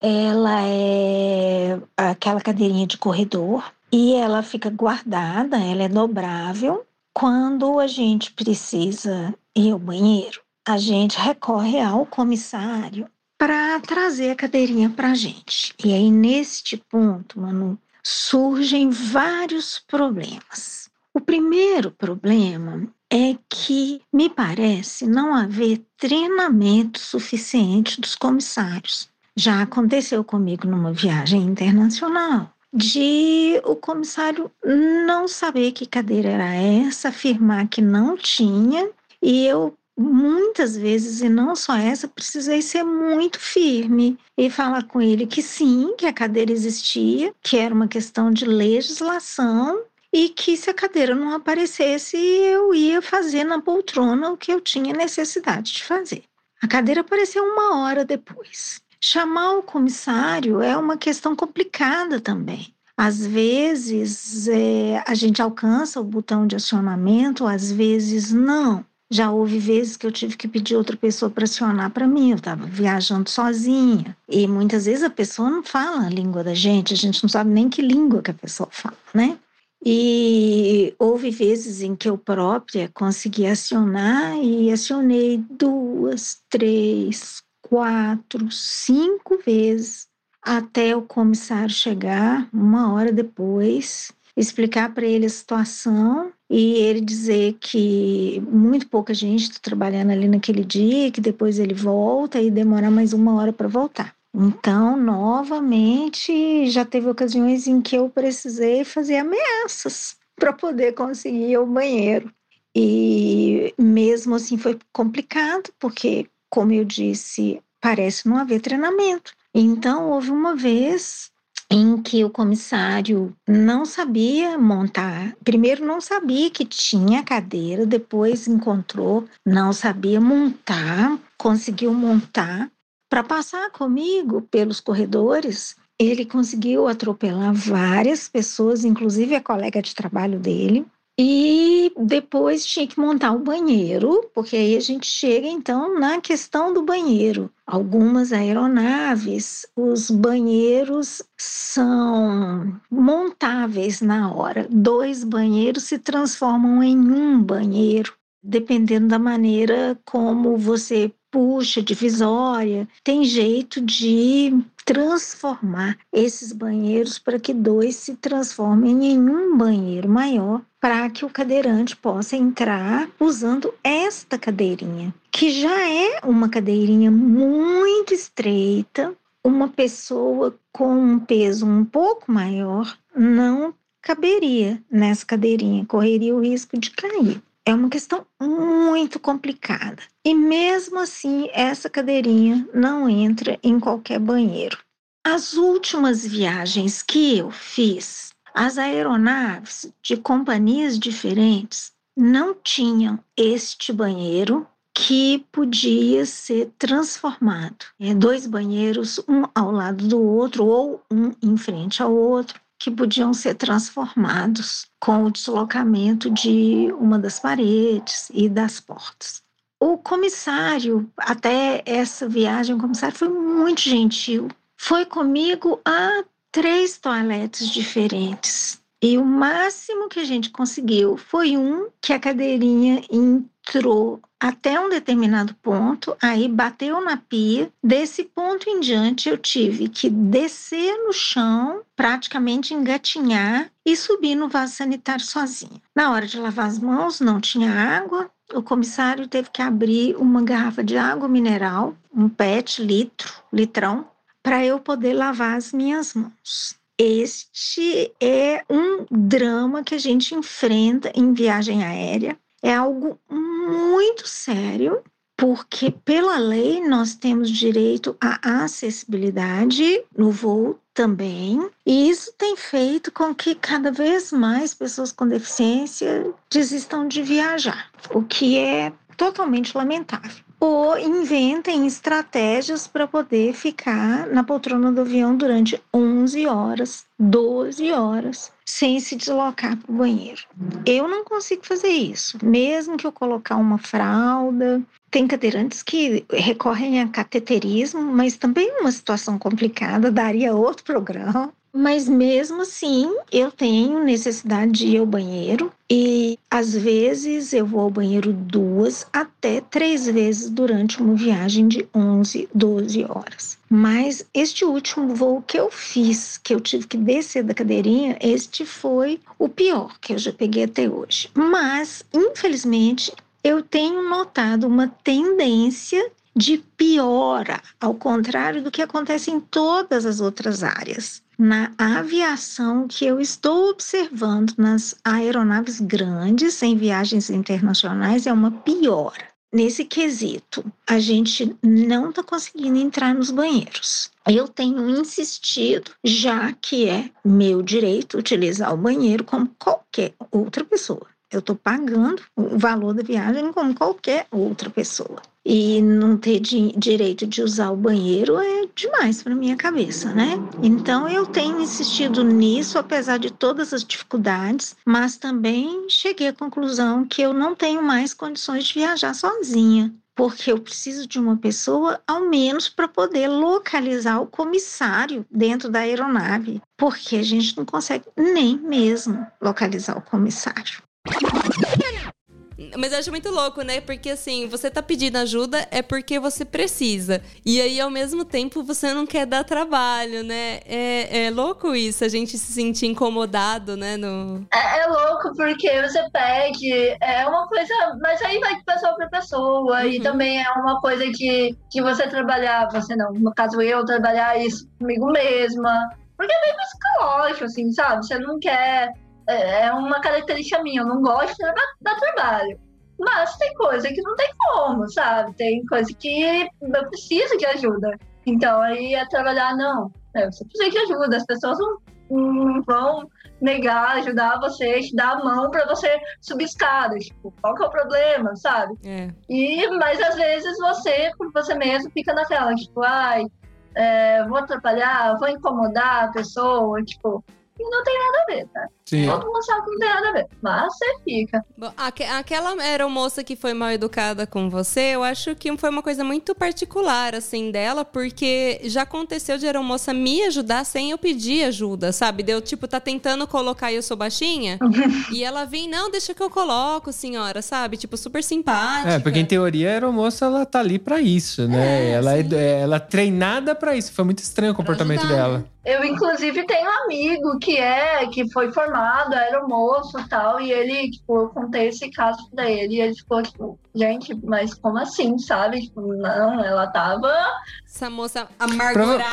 E: Ela é aquela cadeirinha de corredor e ela fica guardada, ela é dobrável. Quando a gente precisa ir ao banheiro, a gente recorre ao comissário para trazer a cadeirinha para a gente. E aí, neste ponto, Manu, surgem vários problemas. O primeiro problema é que me parece não haver treinamento suficiente dos comissários. Já aconteceu comigo numa viagem internacional de o comissário não saber que cadeira era essa, afirmar que não tinha, e eu muitas vezes, e não só essa, precisei ser muito firme e falar com ele que sim, que a cadeira existia, que era uma questão de legislação e que se a cadeira não aparecesse, eu ia fazer na poltrona o que eu tinha necessidade de fazer. A cadeira apareceu uma hora depois. Chamar o comissário é uma questão complicada também. Às vezes é, a gente alcança o botão de acionamento, às vezes não. Já houve vezes que eu tive que pedir outra pessoa para acionar para mim, eu estava viajando sozinha. E muitas vezes a pessoa não fala a língua da gente, a gente não sabe nem que língua que a pessoa fala, né? E houve vezes em que eu própria consegui acionar e acionei duas, três, quatro, cinco vezes até o comissário chegar uma hora depois, explicar para ele a situação e ele dizer que muito pouca gente está trabalhando ali naquele dia, que depois ele volta e demorar mais uma hora para voltar. Então, novamente, já teve ocasiões em que eu precisei fazer ameaças para poder conseguir ir ao banheiro. E mesmo assim foi complicado, porque, como eu disse, parece não haver treinamento. Então, houve uma vez em que o comissário não sabia montar. Primeiro, não sabia que tinha cadeira, depois encontrou, não sabia montar, conseguiu montar para passar comigo pelos corredores ele conseguiu atropelar várias pessoas, inclusive a colega de trabalho dele. E depois tinha que montar o banheiro, porque aí a gente chega então na questão do banheiro. Algumas aeronaves, os banheiros são montáveis na hora. Dois banheiros se transformam em um banheiro, dependendo da maneira como você puxa divisória, tem jeito de transformar esses banheiros para que dois se transformem em um banheiro maior, para que o cadeirante possa entrar usando esta cadeirinha, que já é uma cadeirinha muito estreita. Uma pessoa com um peso um pouco maior não caberia nessa cadeirinha, correria o risco de cair. É uma questão muito complicada. E mesmo assim, essa cadeirinha não entra em qualquer banheiro. As últimas viagens que eu fiz, as aeronaves de companhias diferentes não tinham este banheiro que podia ser transformado. É, dois banheiros, um ao lado do outro ou um em frente ao outro que podiam ser transformados com o deslocamento de uma das paredes e das portas. O comissário, até essa viagem, o comissário foi muito gentil. Foi comigo a três toaletes diferentes. E o máximo que a gente conseguiu foi um que a cadeirinha entrou até um determinado ponto, aí bateu na pia. Desse ponto em diante, eu tive que descer no chão, praticamente engatinhar e subir no vaso sanitário sozinha. Na hora de lavar as mãos, não tinha água. O comissário teve que abrir uma garrafa de água mineral, um PET litro, litrão, para eu poder lavar as minhas mãos. Este é um drama que a gente enfrenta em viagem aérea. É algo muito sério, porque pela lei nós temos direito à acessibilidade no voo também, e isso tem feito com que cada vez mais pessoas com deficiência desistam de viajar, o que é totalmente lamentável ou inventem estratégias para poder ficar na poltrona do avião durante 11 horas, 12 horas, sem se deslocar para o banheiro. Eu não consigo fazer isso, mesmo que eu colocar uma fralda. Tem cadeirantes que recorrem a cateterismo, mas também uma situação complicada, daria outro programa. Mas mesmo assim, eu tenho necessidade de ir ao banheiro e às vezes eu vou ao banheiro duas até três vezes durante uma viagem de 11, 12 horas. Mas este último voo que eu fiz, que eu tive que descer da cadeirinha, este foi o pior que eu já peguei até hoje. Mas, infelizmente, eu tenho notado uma tendência de piora, ao contrário do que acontece em todas as outras áreas na aviação que eu estou observando nas aeronaves grandes em viagens internacionais é uma piora. Nesse quesito, a gente não está conseguindo entrar nos banheiros. Eu tenho insistido, já que é meu direito utilizar o banheiro como qualquer outra pessoa. Eu estou pagando o valor da viagem como qualquer outra pessoa. E não ter di direito de usar o banheiro é demais para minha cabeça, né? Então eu tenho insistido nisso, apesar de todas as dificuldades, mas também cheguei à conclusão que eu não tenho mais condições de viajar sozinha porque eu preciso de uma pessoa, ao menos, para poder localizar o comissário dentro da aeronave, porque a gente não consegue nem mesmo localizar o comissário.
A: Mas eu acho muito louco, né? Porque assim, você tá pedindo ajuda é porque você precisa. E aí, ao mesmo tempo, você não quer dar trabalho, né? É, é louco isso, a gente se sentir incomodado, né? No...
B: É, é louco porque você pede, é uma coisa. Mas aí vai de pessoa pra pessoa. Uhum. E também é uma coisa que, que você trabalhar, você não, no caso eu, trabalhar isso comigo mesma. Porque é meio psicológico, assim, sabe? Você não quer é, é uma característica minha, eu não gosto de dar, trabalho. Mas tem coisa que não tem como, sabe? Tem coisa que eu preciso de ajuda. Então aí é trabalhar, não. É, você precisa de ajuda, as pessoas não, não vão negar, ajudar você, te dar a mão para você subir escadas. Tipo, qual que é o problema, sabe? É. E, mas às vezes você, por você mesmo, fica naquela, tipo, ai, é, vou atrapalhar, vou incomodar a pessoa, tipo, e não tem nada a ver, tá?
C: Sim.
B: Todo mundo sabe que não tem nada a ver, mas você fica.
A: Bom, aque- aquela aeromoça que foi mal educada com você, eu acho que foi uma coisa muito particular, assim, dela, porque já aconteceu de aeromoça me ajudar sem eu pedir ajuda, sabe? Deu, tipo, tá tentando colocar e eu sou baixinha, e ela vem, não, deixa que eu coloco, senhora, sabe? Tipo, super simpática.
C: É, porque em teoria a aeromoça ela tá ali pra isso, né?
A: É,
C: ela, é,
A: sim.
C: ela é treinada pra isso. Foi muito estranho o comportamento
A: ajudar,
C: dela.
A: né?
B: Eu, inclusive, tenho um amigo que é, que foi formado, era moço e tal, e ele, tipo, eu contei esse caso pra ele, e ele ficou, tipo, gente, mas como assim, sabe? Tipo, não, ela tava,
A: Essa moça
C: Prova-
A: amargurada.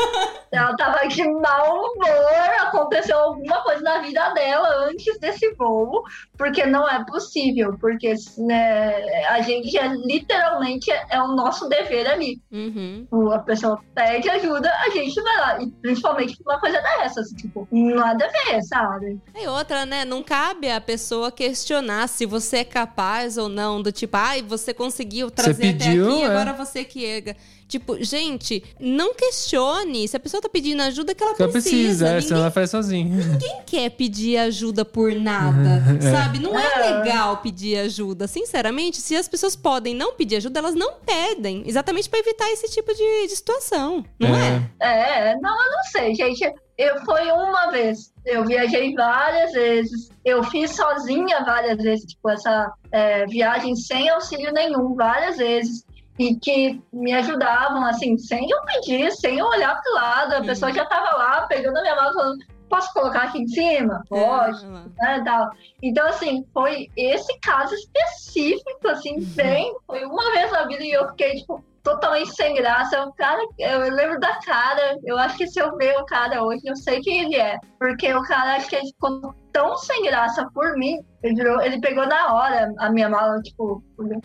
B: ela tava de mau humor, aconteceu alguma coisa na vida dela antes desse voo, porque não é possível, porque né, a gente é, literalmente, é o nosso dever ali.
A: Uhum.
B: a pessoa pede ajuda, a gente vai lá. E principalmente uma coisa dessas, tipo, nada a ver, sabe?
A: E outra, né? Não cabe a pessoa questionar se você é capaz ou não, do tipo, ai, você conseguiu trazer
C: pediu,
A: até aqui,
C: é.
A: agora você que erga. Tipo, gente, não questione. Se a pessoa tá pedindo ajuda, que ela precisa.
C: precisa, é,
A: Ninguém
C: senão ela faz sozinha.
A: quer pedir ajuda por nada,
C: É.
A: sabe? Não é
B: É.
A: legal pedir ajuda. Sinceramente, se as pessoas podem não pedir ajuda, elas não pedem. Exatamente pra evitar esse tipo de, de situação. Não é?
B: É, não, eu não sei, gente. Eu fui uma vez. Eu viajei várias vezes. Eu fiz sozinha várias vezes, tipo, essa é, viagem sem auxílio nenhum, várias vezes. E que me ajudavam, assim, sem eu pedir, sem eu olhar pro lado. A
A: Uhum.
B: pessoa já tava lá, pegando a minha mão, falando, posso colocar aqui em cima? Pode.
A: É, lá.
B: né, tal. Então, assim, foi esse caso específico, assim, bem. Foi uma vez na vida e eu fiquei, tipo, totalmente sem graça. O cara, eu lembro da cara, eu acho que se eu ver o cara hoje, eu sei quem ele é. Porque o cara, acho que ele ficou tão sem graça por mim, ele, virou, ele pegou na hora a minha mala, tipo,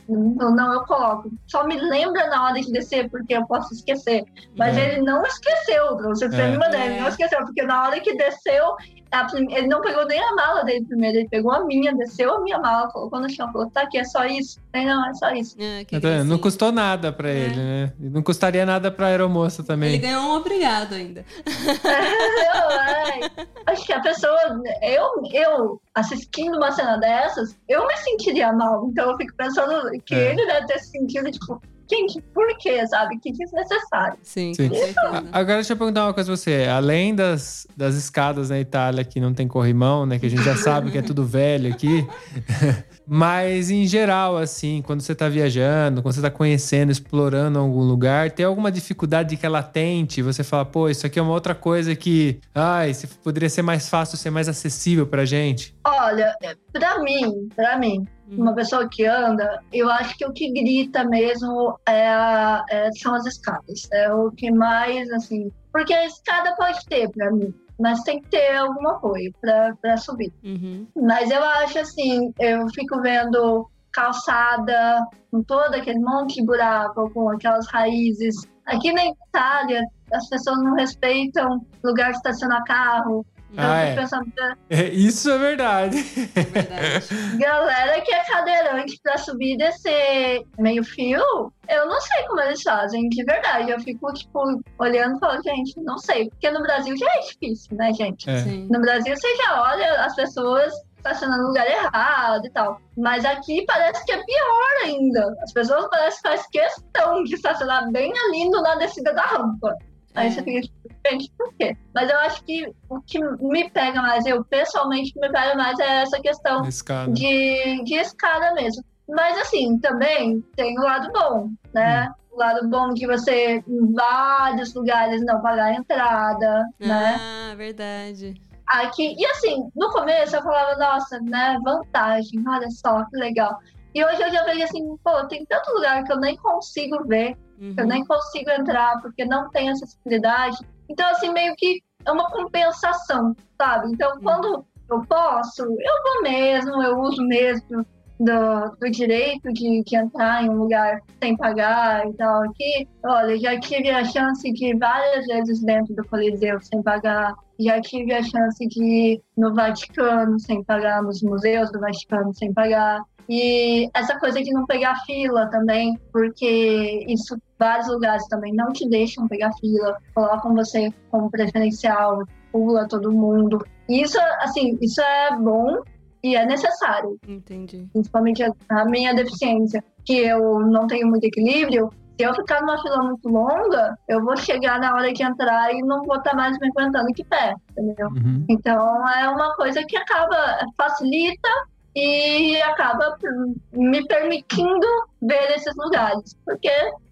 B: não, não, eu coloco. Só me lembra na hora de descer, porque eu posso esquecer. Mas
C: É.
B: ele não esqueceu, você
C: É.
B: é. me mandar,
A: É.
B: ele não esqueceu, porque na hora que desceu, a prim- ele não pegou nem a mala dele primeiro, ele pegou a minha, desceu a minha mala, colocou no chão, falou, tá aqui, é só isso. Falei, não, é só isso.
A: É,
C: Então, não custou nada pra ele, né? E não custaria nada pra aeromoça
A: Ele
C: também.
A: ganhou um obrigado ainda.
B: Ai, acho que a pessoa, eu, eu assistindo uma cena dessas, eu me sentiria mal. Então eu fico pensando que
C: É.
B: ele deve ter se sentido, tipo, gente, por quê, sabe? Que desnecessário.
A: Sim,
C: Sim. Agora deixa eu perguntar uma coisa pra você. Além das, das escadas na Itália que não tem corrimão, né? Que a gente já sabe que é tudo velho aqui. Mas em geral, assim, quando você tá viajando, quando você tá conhecendo, explorando algum lugar, tem alguma dificuldade que ela tente? Você fala, pô, isso aqui é uma outra coisa que, ai, se- poderia ser mais fácil, ser mais acessível pra gente.
B: Olha, pra mim, pra mim. Uma pessoa que anda, eu acho que o que grita mesmo é a- é- são as escadas. É o que mais, assim. Porque a escada pode ter pra mim, mas tem que ter algum apoio pra subir.
A: Uhum.
B: Mas eu acho assim, eu fico vendo calçada com todo aquele monte de buraco, com aquelas raízes. Aqui na Itália, as pessoas não respeitam lugar de estacionar carro. Então
C: Ah, é.
B: pensando,
C: É, isso é verdade.
A: É verdade.
B: Galera que é cadeirante pra subir e descer meio fio, eu não sei como eles fazem, de verdade. Eu fico, tipo, olhando e falo, gente, não sei. Porque no Brasil já é difícil, né, gente?
C: É.
B: No Brasil você já olha as pessoas estacionando no lugar errado e tal. Mas aqui parece que é pior ainda. As pessoas parecem que faz questão de estacionar bem ali no- na descida da rampa. Aí
A: É.
B: você fica tipo, gente, por quê? Mas eu acho que o que me pega mais, eu pessoalmente, me pega mais é essa questão
C: Escada.
B: de, de escada mesmo. Mas assim, também tem o lado bom, né? O lado bom de você, em vários lugares, não pagar a entrada, né?
A: Ah, verdade.
B: Aqui, e assim, no começo eu falava, nossa, né, vantagem, olha só, que legal. E hoje eu já vejo assim, pô, tem tanto lugar que eu nem consigo ver,
A: Uhum.
B: que eu nem consigo entrar, porque não tem acessibilidade. Então, assim, meio que é uma compensação, sabe? Então, quando eu posso, eu vou mesmo, eu uso mesmo do, do direito de, de entrar em um lugar sem pagar e tal aqui. Olha, já tive a chance de ir várias vezes dentro do Coliseu sem pagar. Já tive a chance de ir no Vaticano sem pagar, nos museus do Vaticano sem pagar. E essa coisa de não pegar fila também, porque isso vários lugares também não te deixam pegar fila, colocam você como preferencial, pula todo mundo. Isso, assim, isso é bom e é necessário,
A: Entendi.
B: principalmente a, a minha deficiência, que eu não tenho muito equilíbrio. Se eu ficar numa fila muito longa, eu vou chegar na hora de entrar e não vou estar mais me aguentando de pé, entendeu?
C: Uhum.
B: Então é uma coisa que acaba, facilita e acaba me permitindo ver esses lugares. Porque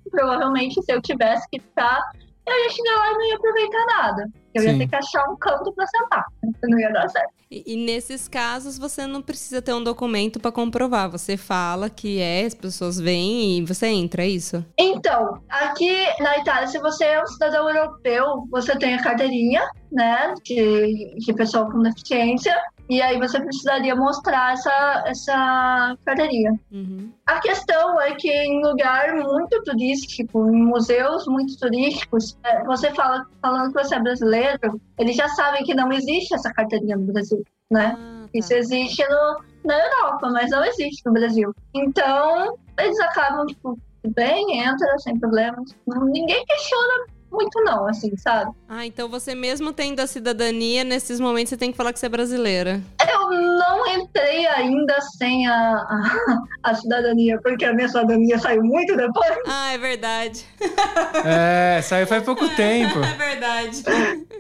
B: provavelmente se eu tivesse que ficar, eu ia chegar lá e não ia aproveitar nada. Eu
C: Sim.
B: ia ter que achar um canto para sentar. Não ia dar certo.
A: E, e nesses casos você não precisa ter um documento pra comprovar. Você fala que é, as pessoas vêm e você entra, é isso?
B: Então, aqui na Itália, se você é um cidadão europeu, você tem a carteirinha, né, de, de pessoa com deficiência, e aí você precisaria mostrar essa, essa carteirinha.
A: Uhum.
B: A questão é que em lugar muito turístico, em museus muito turísticos, é, você fala falando que você é brasileiro, eles já sabem que não existe essa carteirinha no Brasil, né?
A: Ah, tá.
B: Isso existe no, na Europa, mas não existe no Brasil. Então, eles acabam, tipo, bem, entra sem problemas. Ninguém questiona muito não, assim, sabe?
A: Ah, então você mesmo tendo a cidadania, nesses momentos você tem que falar que você é brasileira.
B: Eu não entrei ainda sem a, a, a cidadania, porque a minha cidadania saiu muito depois.
A: Ah, é verdade.
C: É, saiu faz pouco tempo.
A: É verdade.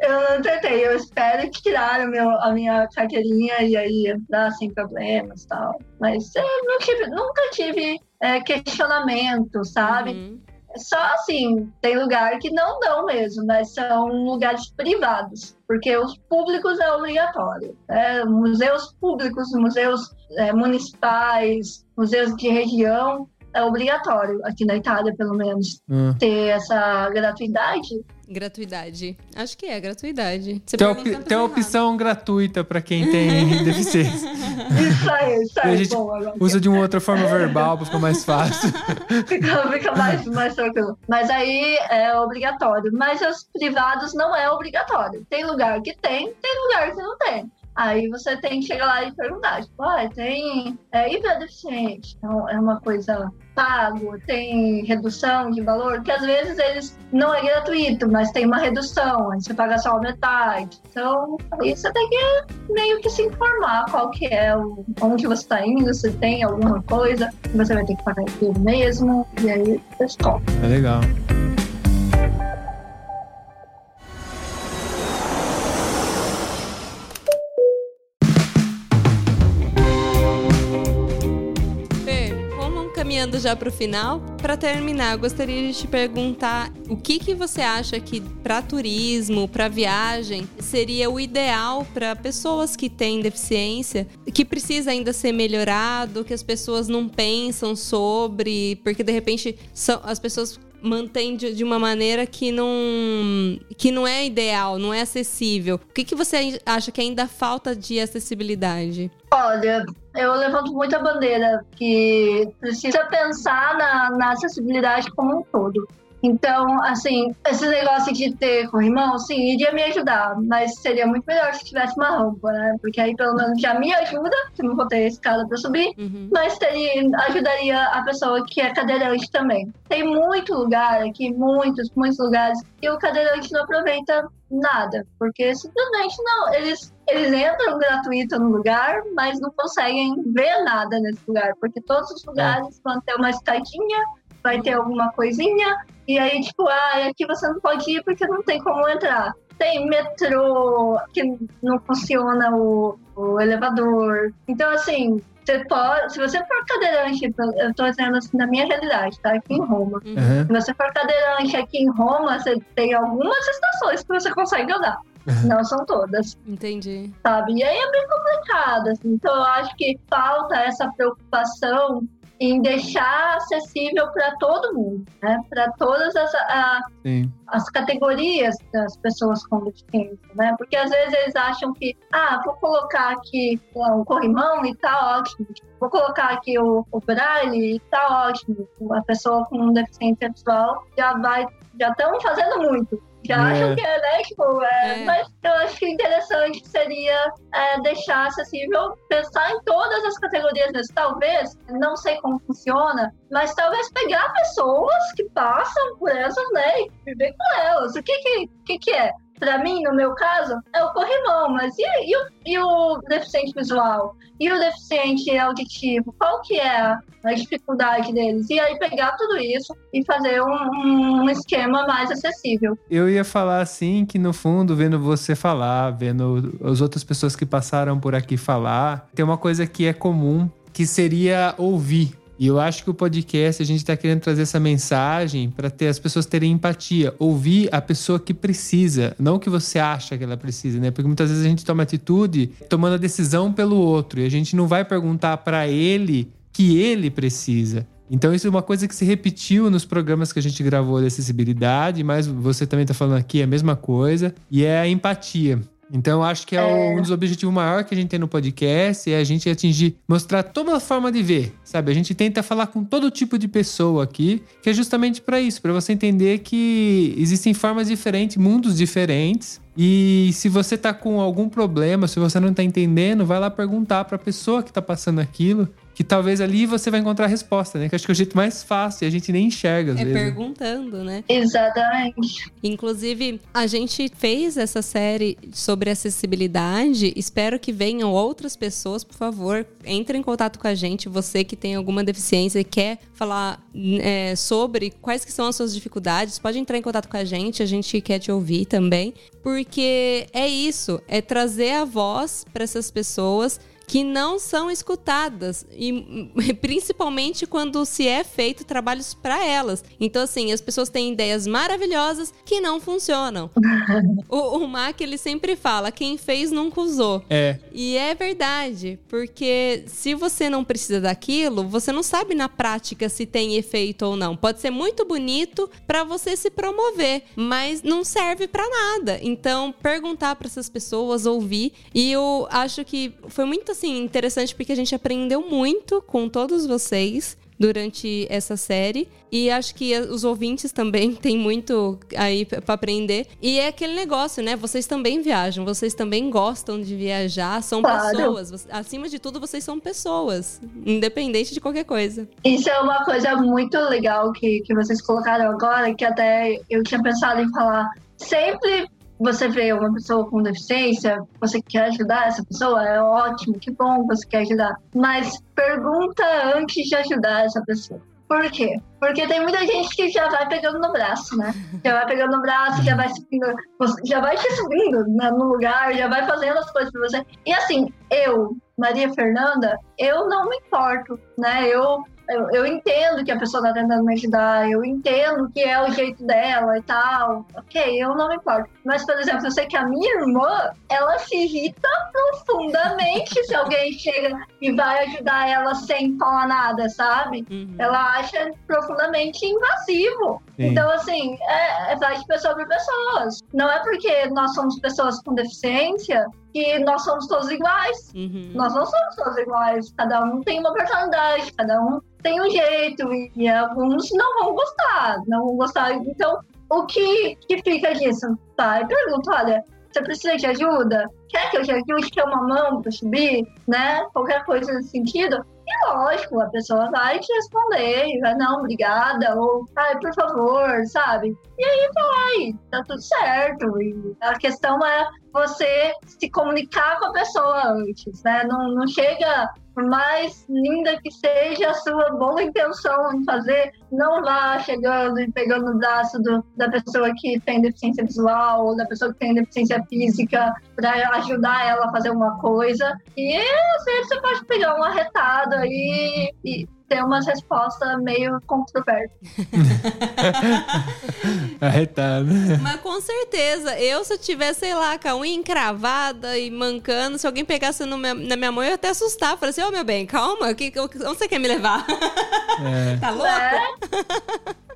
B: Eu não tentei, eu espero que tiraram meu, a minha carteirinha e aí entrar sem problemas e tal. Mas eu não tive, nunca tive é, questionamento, sabe?
A: Uhum.
B: Só assim, tem lugar que não dão mesmo, mas são lugares privados, porque os públicos é obrigatório. né? museus públicos, museus é, municipais, museus de região, é obrigatório, aqui na Itália pelo menos,
C: Hum.
B: ter essa gratuidade.
A: Gratuidade. Acho que é gratuidade. Você
C: Tem, op- tem
A: errado.
C: opção gratuita pra quem tem deficiência.
B: Isso aí, isso
C: E a
B: aí,
C: gente
B: bom.
C: Usa de uma outra forma verbal pra ficar mais fácil.
B: fica, fica mais, mais tranquilo. Mas aí é obrigatório. Mas os privados não é obrigatório. Tem lugar que tem, tem lugar que não tem. Aí você tem que chegar lá e perguntar, tipo, ah, tem é, e pra deficiente? Então, é uma coisa pago, tem redução de valor, que às vezes eles não é gratuito, mas tem uma redução, aí você paga só a metade. Então, aí você tem que meio que se informar qual que é o onde você está indo, se tem alguma coisa, você vai ter que pagar aquilo mesmo, e aí você escolhe.
C: É legal.
A: Caminhando já pro final. Pra terminar, eu gostaria de te perguntar o que que você acha que para turismo, para viagem, seria o ideal para pessoas que têm deficiência, que precisa ainda ser melhorado, que as pessoas não pensam sobre, porque de repente são, as pessoas mantêm de, de uma maneira que não que não é ideal, não é acessível. O que que você acha que ainda falta de acessibilidade?
B: Olha, eu levanto muita bandeira que precisa pensar na, na acessibilidade como um todo. Então, assim, esse negócio de ter corrimão, sim, iria me ajudar, mas seria muito melhor se tivesse uma rampa, né? Porque aí pelo menos já me ajuda, se não vou ter escada para subir,
A: Uhum.
B: mas teria, ajudaria a pessoa que é cadeirante também. Tem muito lugar aqui, muitos, muitos lugares, que o cadeirante não aproveita nada, porque simplesmente não, eles, eles entram gratuito no lugar, mas não conseguem ver nada nesse lugar, porque todos os lugares vão ter uma escadinha, vai ter alguma coisinha, e aí, tipo, ah, aqui você não pode ir porque não tem como entrar. Tem metrô que não funciona o, o elevador. Então, assim, você pode, se você for cadeirante, eu tô dizendo assim, na minha realidade, tá? Aqui em Roma.
C: Aham.
B: Se você for cadeirante aqui em Roma, você tem algumas estações que você consegue andar. Não são todas,
A: Entendi.
B: sabe? E aí é bem complicado, assim. Então eu acho que falta essa preocupação em deixar acessível para todo mundo, né? Para todas as, a- as categorias das pessoas com deficiência, né? Porque às vezes eles acham que, ah, vou colocar aqui um corrimão e tá ótimo. Vou colocar aqui o, o braille e tá ótimo. A pessoa com deficiência visual já vai, já estão fazendo muito. Que acham
C: É.
B: que é, né? Tipo, é,
A: É.
B: mas eu acho que o interessante seria é, deixar acessível, pensar em todas as categorias mesmo. Talvez, não sei como funciona, mas talvez pegar pessoas que passam por essas, né, e viver com elas. O que que, que, que é? Pra mim, no meu caso, é o corrimão, mas e, e, o, e o deficiente visual? E o deficiente auditivo? Qual que é a dificuldade deles? E aí pegar tudo isso e fazer um, um esquema mais acessível.
C: Eu ia falar assim que no fundo, vendo você falar, vendo as outras pessoas que passaram por aqui falar, tem uma coisa que é comum, que seria ouvir. E eu acho que o podcast a gente tá querendo trazer essa mensagem para ter as pessoas terem empatia, ouvir a pessoa que precisa, não o que você acha que ela precisa, né? Porque muitas vezes a gente toma atitude tomando a decisão pelo outro e a gente não vai perguntar para ele que ele precisa. Então, isso é uma coisa que se repetiu nos programas que a gente gravou de acessibilidade, mas você também está falando aqui a mesma coisa, e é a empatia. Então, acho que é,
B: É.
C: um dos objetivos maiores que a gente tem no podcast, é a gente atingir, mostrar toda a forma de ver, sabe? A gente tenta falar com todo tipo de pessoa aqui, que é justamente para isso, para você entender que existem formas diferentes, mundos diferentes, e se você tá com algum problema, se você não tá entendendo, vai lá perguntar pra pessoa que tá passando aquilo, que talvez ali você vai encontrar a resposta, né? Que acho que é o jeito mais fácil e a gente nem enxerga às
A: É
C: vezes.
A: perguntando, né?
B: Exatamente.
A: Inclusive, a gente fez essa série sobre acessibilidade. Espero que venham outras pessoas, por favor, entre em contato com a gente. Você que tem alguma deficiência e quer falar é, sobre quais que são as suas dificuldades, pode entrar em contato com a gente. A gente quer te ouvir também, porque é isso, é trazer a voz para essas pessoas que não são escutadas e principalmente quando se é feito trabalhos para elas. Então assim, as pessoas têm ideias maravilhosas que não funcionam. o, o Mac ele sempre fala, quem fez nunca usou.
C: É,
A: E é verdade, porque se você não precisa daquilo, você não sabe na prática se tem efeito ou não. Pode ser muito bonito para você se promover, mas não serve para nada. Então, perguntar para essas pessoas, ouvir, e eu acho que foi muito assim interessante porque a gente aprendeu muito com todos vocês durante essa série e acho que os ouvintes também têm muito aí para aprender e é aquele negócio, né? Vocês também viajam, vocês também gostam de viajar, são
B: Claro.
A: pessoas. Acima de tudo, vocês são pessoas, independente de qualquer coisa.
B: Isso é uma coisa muito legal que, que vocês colocaram agora, que até eu tinha pensado em falar. Sempre você vê uma pessoa com deficiência, você quer ajudar essa pessoa, é ótimo, que bom você quer ajudar. Mas pergunta antes de ajudar essa pessoa. Por quê? Porque tem muita gente que já vai pegando no braço, né? Já vai pegando no braço, já vai subindo, já vai te subindo né, no lugar, já vai fazendo as coisas pra você. E assim, eu, Maria Fernanda, eu não me importo, né? Eu, eu, eu entendo que a pessoa tá tentando me ajudar, eu entendo que é o jeito dela e tal. Ok, eu não me importo. Mas, por exemplo, eu sei que a minha irmã, ela se irrita profundamente se alguém chega e vai ajudar ela sem falar nada, sabe?
A: Uhum.
B: Ela acha profundamente invasivo.
C: Sim.
B: Então, assim, é, é vai de pessoa para pessoas. Não é porque nós somos pessoas com deficiência que nós somos todos iguais.
A: Uhum.
B: Nós não somos todos iguais. Cada um tem uma personalidade, cada um tem um jeito. E, alguns não vão gostar, não vão gostar. Então, o que, que fica disso? Tá, eu pergunto, olha, você precisa de ajuda? Quer que eu te ajude? Quer uma mão para subir? Né? Qualquer coisa nesse sentido. E lógico, a pessoa vai te responder, vai, não, obrigada, ou, ai, por favor, sabe? E aí vai, tá tudo certo. E a questão é você se comunicar com a pessoa antes, né? Não, não chega, por mais linda que seja a sua boa intenção em fazer, não vá chegando e pegando no braço do, da pessoa que tem deficiência visual ou da pessoa que tem deficiência física para ajudar ela a fazer uma coisa. E às vezes você pode pegar um arretado aí e ter umas respostas meio controversas.
C: arretado.
A: Mas com certeza, eu se eu tivesse, sei lá, com a unha encravada e mancando, se alguém pegasse no meu- na minha mão, eu ia até assustar. Falei assim, ô meu bem, calma, que, que- onde você quer me levar?
C: É.
A: tá louco?
B: né?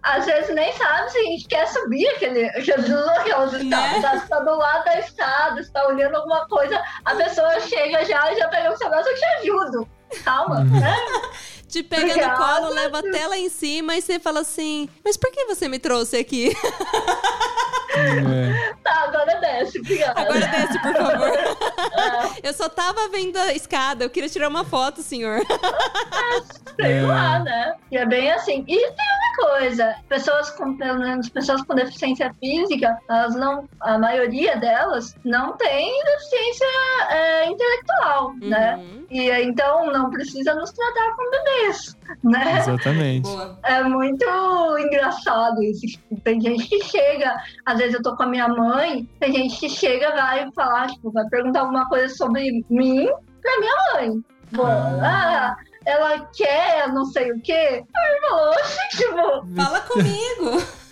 B: Às vezes nem sabe se a gente quer subir aquele, aquelas
A: Né?
B: escadas. Tá, tá do lado da escada, está olhando alguma coisa, a pessoa chega já e já pega o seu braço, eu te ajudo. Calma, né?
A: Te pega no
B: Obrigada.
A: colo, leva até lá em cima e você fala assim, mas por que você me trouxe aqui?
C: É.
B: Tá, agora desce, obrigada.
A: Agora desce, por favor. Eu só tava vendo a escada, eu queria tirar uma foto, senhor.
B: Sei
C: É.
B: lá, né? E é bem assim. E tem uma coisa, pessoas com, pelo menos pessoas com deficiência física, elas não, a maioria delas não tem deficiência é, intelectual, né?
A: Uhum.
B: E então não precisa nos tratar como bebês, né?
C: Exatamente.
A: Boa.
B: É muito engraçado isso. Tem gente que chega, às vezes eu tô com a minha mãe, tem gente que chega, vai falar, tipo, vai perguntar alguma coisa sobre mim pra minha mãe. Pô,
C: Ah.
B: ah, ela quer não sei o quê. Aí eu falo, "Oxe", tipo,
A: Fala comigo.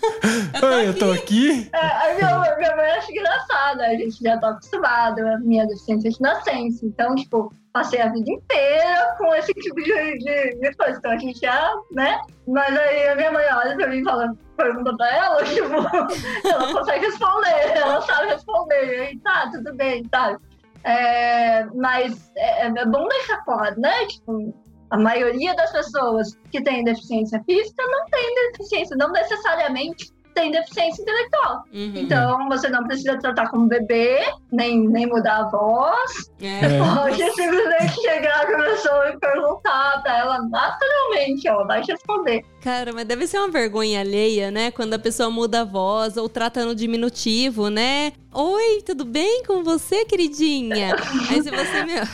A: Eu tô
C: Oi, eu
A: aqui.
C: tô aqui?
B: é, a minha, minha mãe acha engraçado, a gente já tá acostumado, a minha deficiência de nascença. Então, tipo, passei a vida inteira com esse tipo de, de, de coisa. Então a gente já, né? Mas aí a minha mãe olha pra mim e fala, pergunta pra ela, tipo, ela consegue responder, ela sabe responder. Aí, tá, tudo bem, tá. É, mas é, é bom deixar claro, né? Tipo, a maioria das pessoas que têm deficiência física não tem deficiência, não necessariamente tem deficiência intelectual.
A: Uhum.
B: Então, você não precisa tratar como bebê, nem, nem mudar a voz.
A: É.
C: É.
B: Pode simplesmente chegar pra pessoa e perguntar pra ela naturalmente, ela vai te responder.
A: Cara, mas deve ser uma vergonha alheia, né? Quando a pessoa muda a voz ou trata no diminutivo, né? Oi, tudo bem com você, queridinha? Aí se você, meu...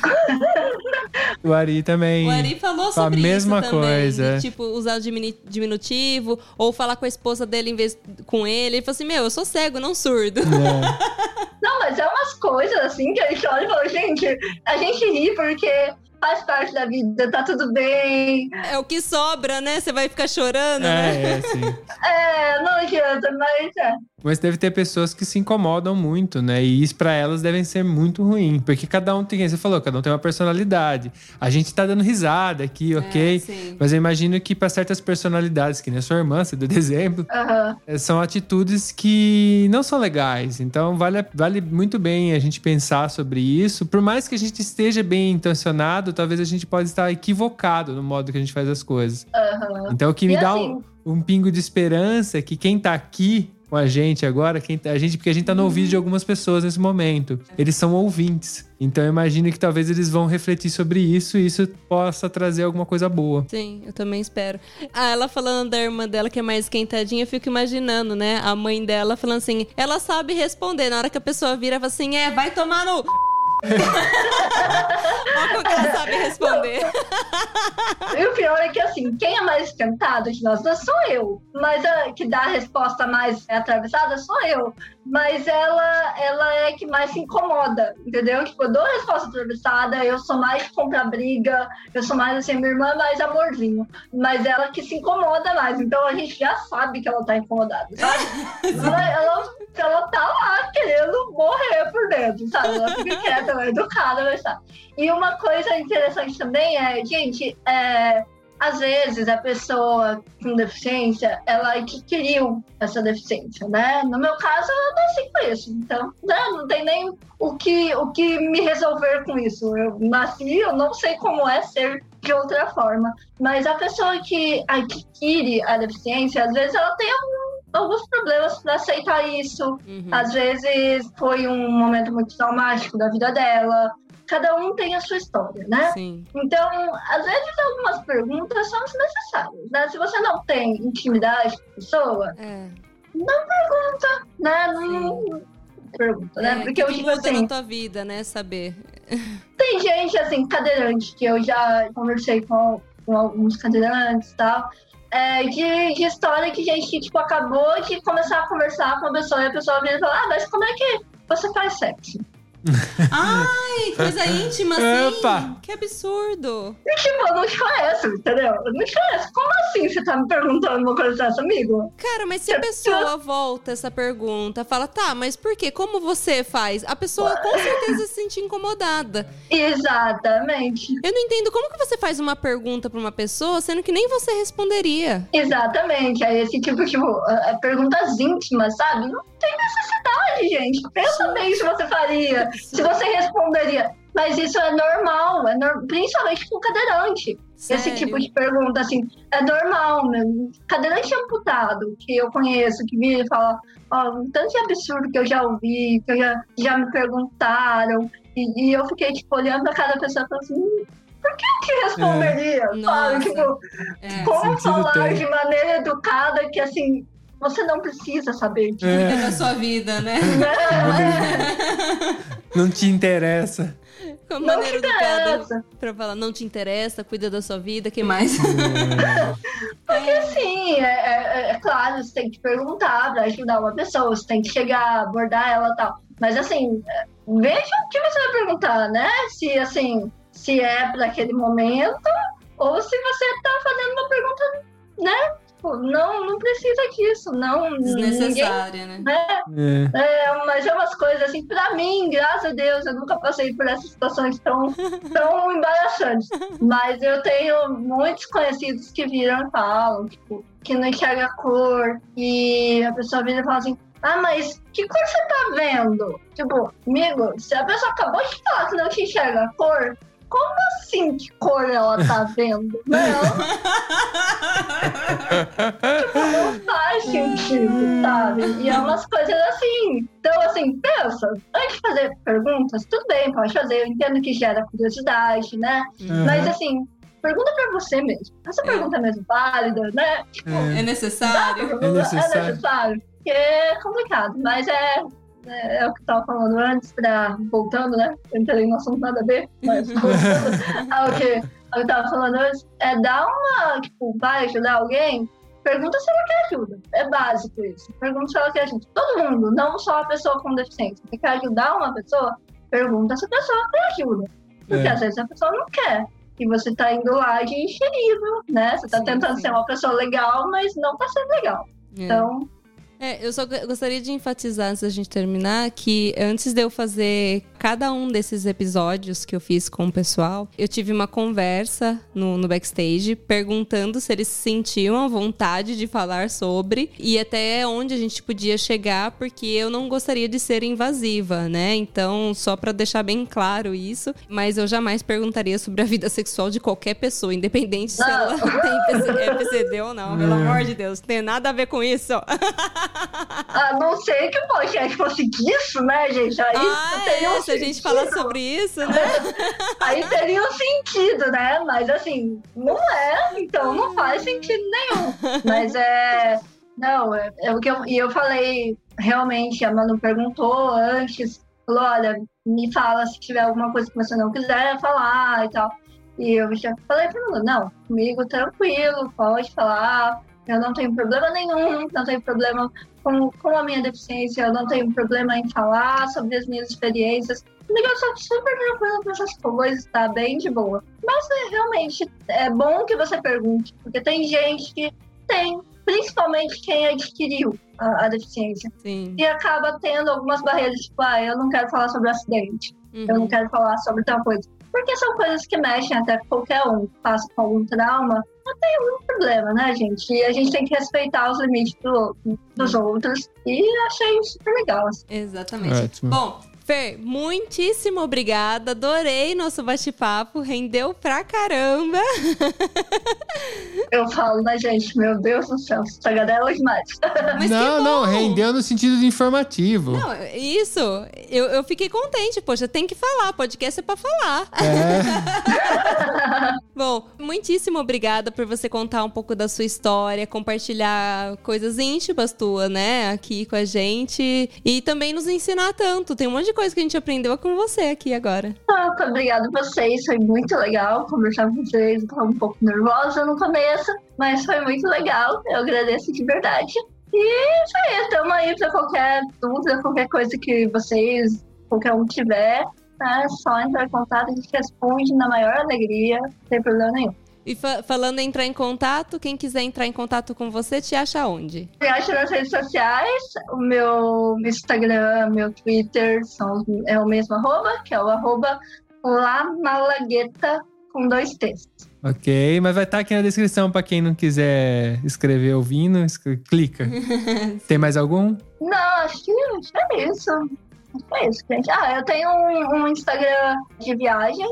C: O Ari também.
A: O Ari falou
C: Fala a
A: sobre
C: mesma
A: isso também.
C: coisa.
A: De, tipo, usar o diminutivo ou falar com a esposa dele em vez com ele. Ele falou assim, meu, eu sou cego, não surdo.
C: É.
B: Não, mas é umas coisas assim que a gente olha e fala, gente, a gente ri porque faz parte da vida, tá tudo bem.
A: É o que sobra, né? Você vai ficar chorando, né?
C: É, é, sim.
B: É, não adianta, mas é.
C: Mas deve ter pessoas que se incomodam muito, né? E isso pra elas devem ser muito ruim. Porque cada um tem, você falou, cada um tem uma personalidade. A gente tá dando risada aqui, ok?
A: É, sim.
C: Mas eu imagino que pra certas personalidades, que nem a sua irmã, você deu de exemplo, eh, são atitudes que não são legais. Então vale, vale muito bem a gente pensar sobre isso. Por mais que a gente esteja bem intencionado, talvez a gente pode estar equivocado no modo que a gente faz as coisas. Então o que me
B: E
C: dá
B: assim-
C: um, um pingo de esperança é que quem tá aqui com a gente agora, quem tá- a gente, porque a gente tá no ouvido de algumas pessoas nesse momento. Eles são ouvintes. Então eu imagino que talvez eles vão refletir sobre isso e isso possa trazer alguma coisa boa.
A: Sim, eu também espero. Ah, ela falando da irmã dela que é mais esquentadinha, eu fico imaginando, né? A mãe dela falando assim, ela sabe responder. Na hora que a pessoa vira, fala assim, é, vai tomar no... Olha que ela sabe responder.
B: E o pior é que, assim, quem é mais esquentado de nós dois sou eu. Mas a que dá a resposta mais atravessada sou eu. Mas ela, ela é que mais se incomoda, entendeu? Tipo, eu dou a resposta atravessada, eu sou mais de comprar briga, eu sou mais assim, minha irmã é mais amorzinho. Mas ela que se incomoda mais. Então a gente já sabe que ela tá incomodada, sabe? ela, ela, ela tá lá querendo morrer por dentro, sabe? Ela fica quieta, ela é educada, mas tá. E uma coisa interessante também é, gente, é, às vezes a pessoa com deficiência, ela adquiriu essa deficiência, né? No meu caso, eu nasci com isso. Então, né, não tem nem o que, o que me resolver com isso. Eu nasci, eu não sei como é ser de outra forma. Mas a pessoa que adquire a deficiência, às vezes ela tem alguns problemas para aceitar isso.
A: Uhum.
B: Às vezes foi um momento muito traumático da vida dela. Cada um tem a sua história, né?
A: Sim.
B: Então, às vezes algumas perguntas são desnecessárias, né? Se você não tem intimidade com a pessoa,
A: É.
B: né? Não pergunta, né?
A: É,
B: Porque eu, tipo
A: muda
B: assim,
A: na tua vida, né? Saber.
B: tem gente, assim, cadeirante, que eu já conversei com, com alguns cadeirantes e tal, é, de, de história que gente que, tipo, acabou de começar a conversar com a pessoa e a pessoa vem e fala, ah, mas como é que você faz sexo?
A: Ai, coisa íntima, assim.
C: Opa!
A: Que absurdo.
B: E, tipo, eu não te conheço, entendeu? Eu não te conheço. Como assim você tá me perguntando uma coisa dessa, amigo?
A: Cara, mas se a pessoa volta essa pergunta, fala, tá, mas por quê? Como você faz? A pessoa com certeza se sente incomodada.
B: Exatamente.
A: Eu não entendo como que você faz uma pergunta pra uma pessoa, sendo que nem você responderia.
B: Exatamente. Aí esse tipo, tipo, é, é perguntas íntimas, sabe? Não tem necessidade, gente. Pensa bem se você faria. Se você responderia. Mas isso é normal, é nor- principalmente com cadeirante. Esse
A: Sério?
B: tipo de pergunta, assim, é normal mesmo. Cadeirante amputado, que eu conheço, que vira e fala, ó, um tanto de absurdo que eu já ouvi, que eu já, já me perguntaram. E, e eu fiquei, tipo, olhando pra cada pessoa e falando assim, "Hum, por que eu que responderia? Sabe?
A: Nossa.
B: Tipo,
A: É.
B: como falar
C: tem.
B: de maneira educada que, assim, você não precisa saber disso.
C: É.
A: Cuida da sua vida, né?
C: Não te interessa.
A: Com
B: Não
A: maneira
B: te
A: educada
B: interessa.
A: pra falar, não te interessa, cuida da sua vida, que mais?
B: Porque assim, é, é- é claro, você tem que perguntar pra ajudar uma pessoa, você tem que chegar, abordar ela e tal. Mas assim, é, veja o que você vai perguntar, né? Se assim, se é para aquele momento, ou se você tá fazendo uma pergunta, né? Tipo, não, não precisa disso, não. Ninguém,
A: Desnecessária, né?
B: né?
C: É.
B: É, mas é umas coisas assim, pra mim, graças a Deus, eu nunca passei por essas situações tão, tão embaraçantes. Mas eu tenho muitos conhecidos que viram e falam, tipo, que não enxerga a cor. E a pessoa vira e fala assim, ah, mas que cor você tá vendo? Tipo, amigo, se a pessoa acabou de falar que não te enxerga a cor, como assim que cor ela tá vendo? Não, não faz sentido, sabe? E é umas coisas assim. Então, assim, pensa, antes de fazer perguntas, tudo bem, pode fazer, eu entendo que gera curiosidade, né? Mas assim, pergunta pra você mesmo. Essa pergunta é mesmo válida, né?
A: É necessário?
B: É
C: necessário.
B: necessário. Porque é complicado, mas é, é, é o que eu tava falando antes, pra, voltando, né? Eu entrei no assunto nada a ver, mas voltando ao que eu tava falando antes, é dar uma, tipo, vai ajudar alguém, pergunta se ela quer ajuda. É básico isso. Pergunta se ela quer ajuda. Todo mundo, não só a pessoa com deficiência. Você quer ajudar uma pessoa, pergunta se a pessoa quer ajuda. Porque
C: É.
B: às vezes a pessoa não quer. E você tá indo lá de enxerido, né? Você tá
A: Sim,
B: tentando
A: sim.
B: ser uma pessoa legal, mas não tá sendo legal.
A: É.
B: Então,
A: É, eu só go- gostaria de enfatizar antes da gente terminar que antes de eu fazer cada um desses episódios que eu fiz com o pessoal, eu tive uma conversa no, no backstage perguntando se eles se sentiam à vontade de falar sobre e até onde a gente podia chegar, porque eu não gostaria de ser invasiva, né? Então, só pra deixar bem claro isso, mas eu jamais perguntaria sobre a vida sexual de qualquer pessoa, independente se ela tem PC PCD ou não, pelo amor de Deus, não tem nada a ver com isso.
B: a não ser que o podcast fosse disso, né, gente? Aí
A: Ah,
B: um
A: é, se a gente falar sobre isso, né?
B: Aí teria um sentido, né? Mas assim, não é, então não faz sentido nenhum. Mas é. Não, é, é o que eu. E eu falei, realmente, a Manu perguntou antes, falou, olha, me fala se tiver alguma coisa que você não quiser falar e tal. E eu já falei pra ela, não, comigo tranquilo, pode falar, eu não tenho problema nenhum, não tenho problema com, com a minha deficiência, eu não tenho problema em falar sobre as minhas experiências. Comigo eu sou super tranquila com essas coisas, tá bem de boa. Mas é, realmente é bom que você pergunte, porque tem gente que tem, principalmente quem adquiriu a, a deficiência,
A: Sim.
B: e acaba tendo algumas barreiras, tipo, ah, eu não quero falar sobre acidente, eu não
A: Uhum.
B: quero falar sobre tal coisa. Porque são coisas que mexem até com qualquer um que passa com algum trauma. Não tem algum problema, né, gente? E a gente tem que respeitar os limites do dos outros. E achei super legal. assim.
A: Exatamente.
C: Ótimo.
A: Bom, Fer, muitíssimo obrigada. Adorei nosso bate-papo. Rendeu pra caramba.
B: Eu falo, né, gente? Meu Deus do céu, tagadela demais.
A: Mas
C: não,
A: que
C: não, rendeu no sentido de informativo.
A: Não, isso. Eu, eu fiquei contente. Poxa, tem que falar. Podcast é pra falar.
C: É,
A: Bom, muitíssimo obrigada por você contar um pouco da sua história, compartilhar coisas íntimas tuas, né, aqui com a gente e também nos ensinar tanto. Tem um monte de coisa que a gente aprendeu com você aqui agora.
B: Muito obrigada a vocês, foi muito legal conversar com vocês. Eu tava um pouco nervosa no começo, mas foi muito legal. Eu agradeço de verdade. E isso aí, estamos aí para qualquer dúvida, qualquer coisa que vocês, qualquer um tiver. É só entrar em contato, a gente responde na maior alegria, sem problema nenhum.
A: E fa- falando em entrar em contato, quem quiser entrar em contato com você, te acha onde?
B: Me acha nas redes sociais, o meu Instagram, meu Twitter são, é o mesmo arroba, que é o arroba Lamalagueta com dois T's.
C: ok, mas vai estar aqui na descrição pra quem não quiser escrever ouvindo, clica. Tem mais algum?
B: Não, acho que acho que é isso. Foi isso, gente. Ah, eu tenho um, um Instagram de viagem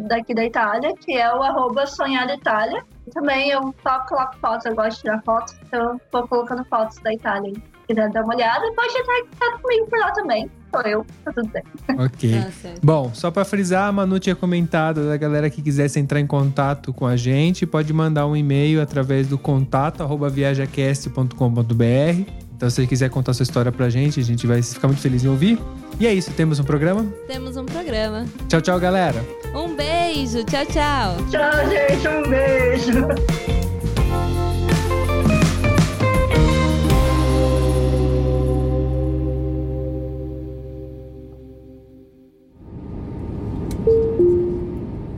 B: daqui da Itália, que é o arroba Sonhar Itália. Também eu só coloco fotos, eu gosto de tirar fotos, então eu vou colocando fotos da Itália. Se quiser dar uma olhada, pode entrar em contato comigo por lá também. Sou eu, tá tudo bem.
C: Ok.
A: Tá.
C: Bom, só pra frisar, a Manu tinha comentado da galera que quisesse entrar em contato com a gente, pode mandar um e-mail através do contato arroba viajacast.com.br. Então, se você quiser contar sua história pra gente, a gente vai ficar muito feliz em ouvir. E é isso, temos um programa.
A: Temos um programa.
C: Tchau, tchau, galera.
A: Um beijo, tchau, tchau.
B: Tchau, gente. Um beijo.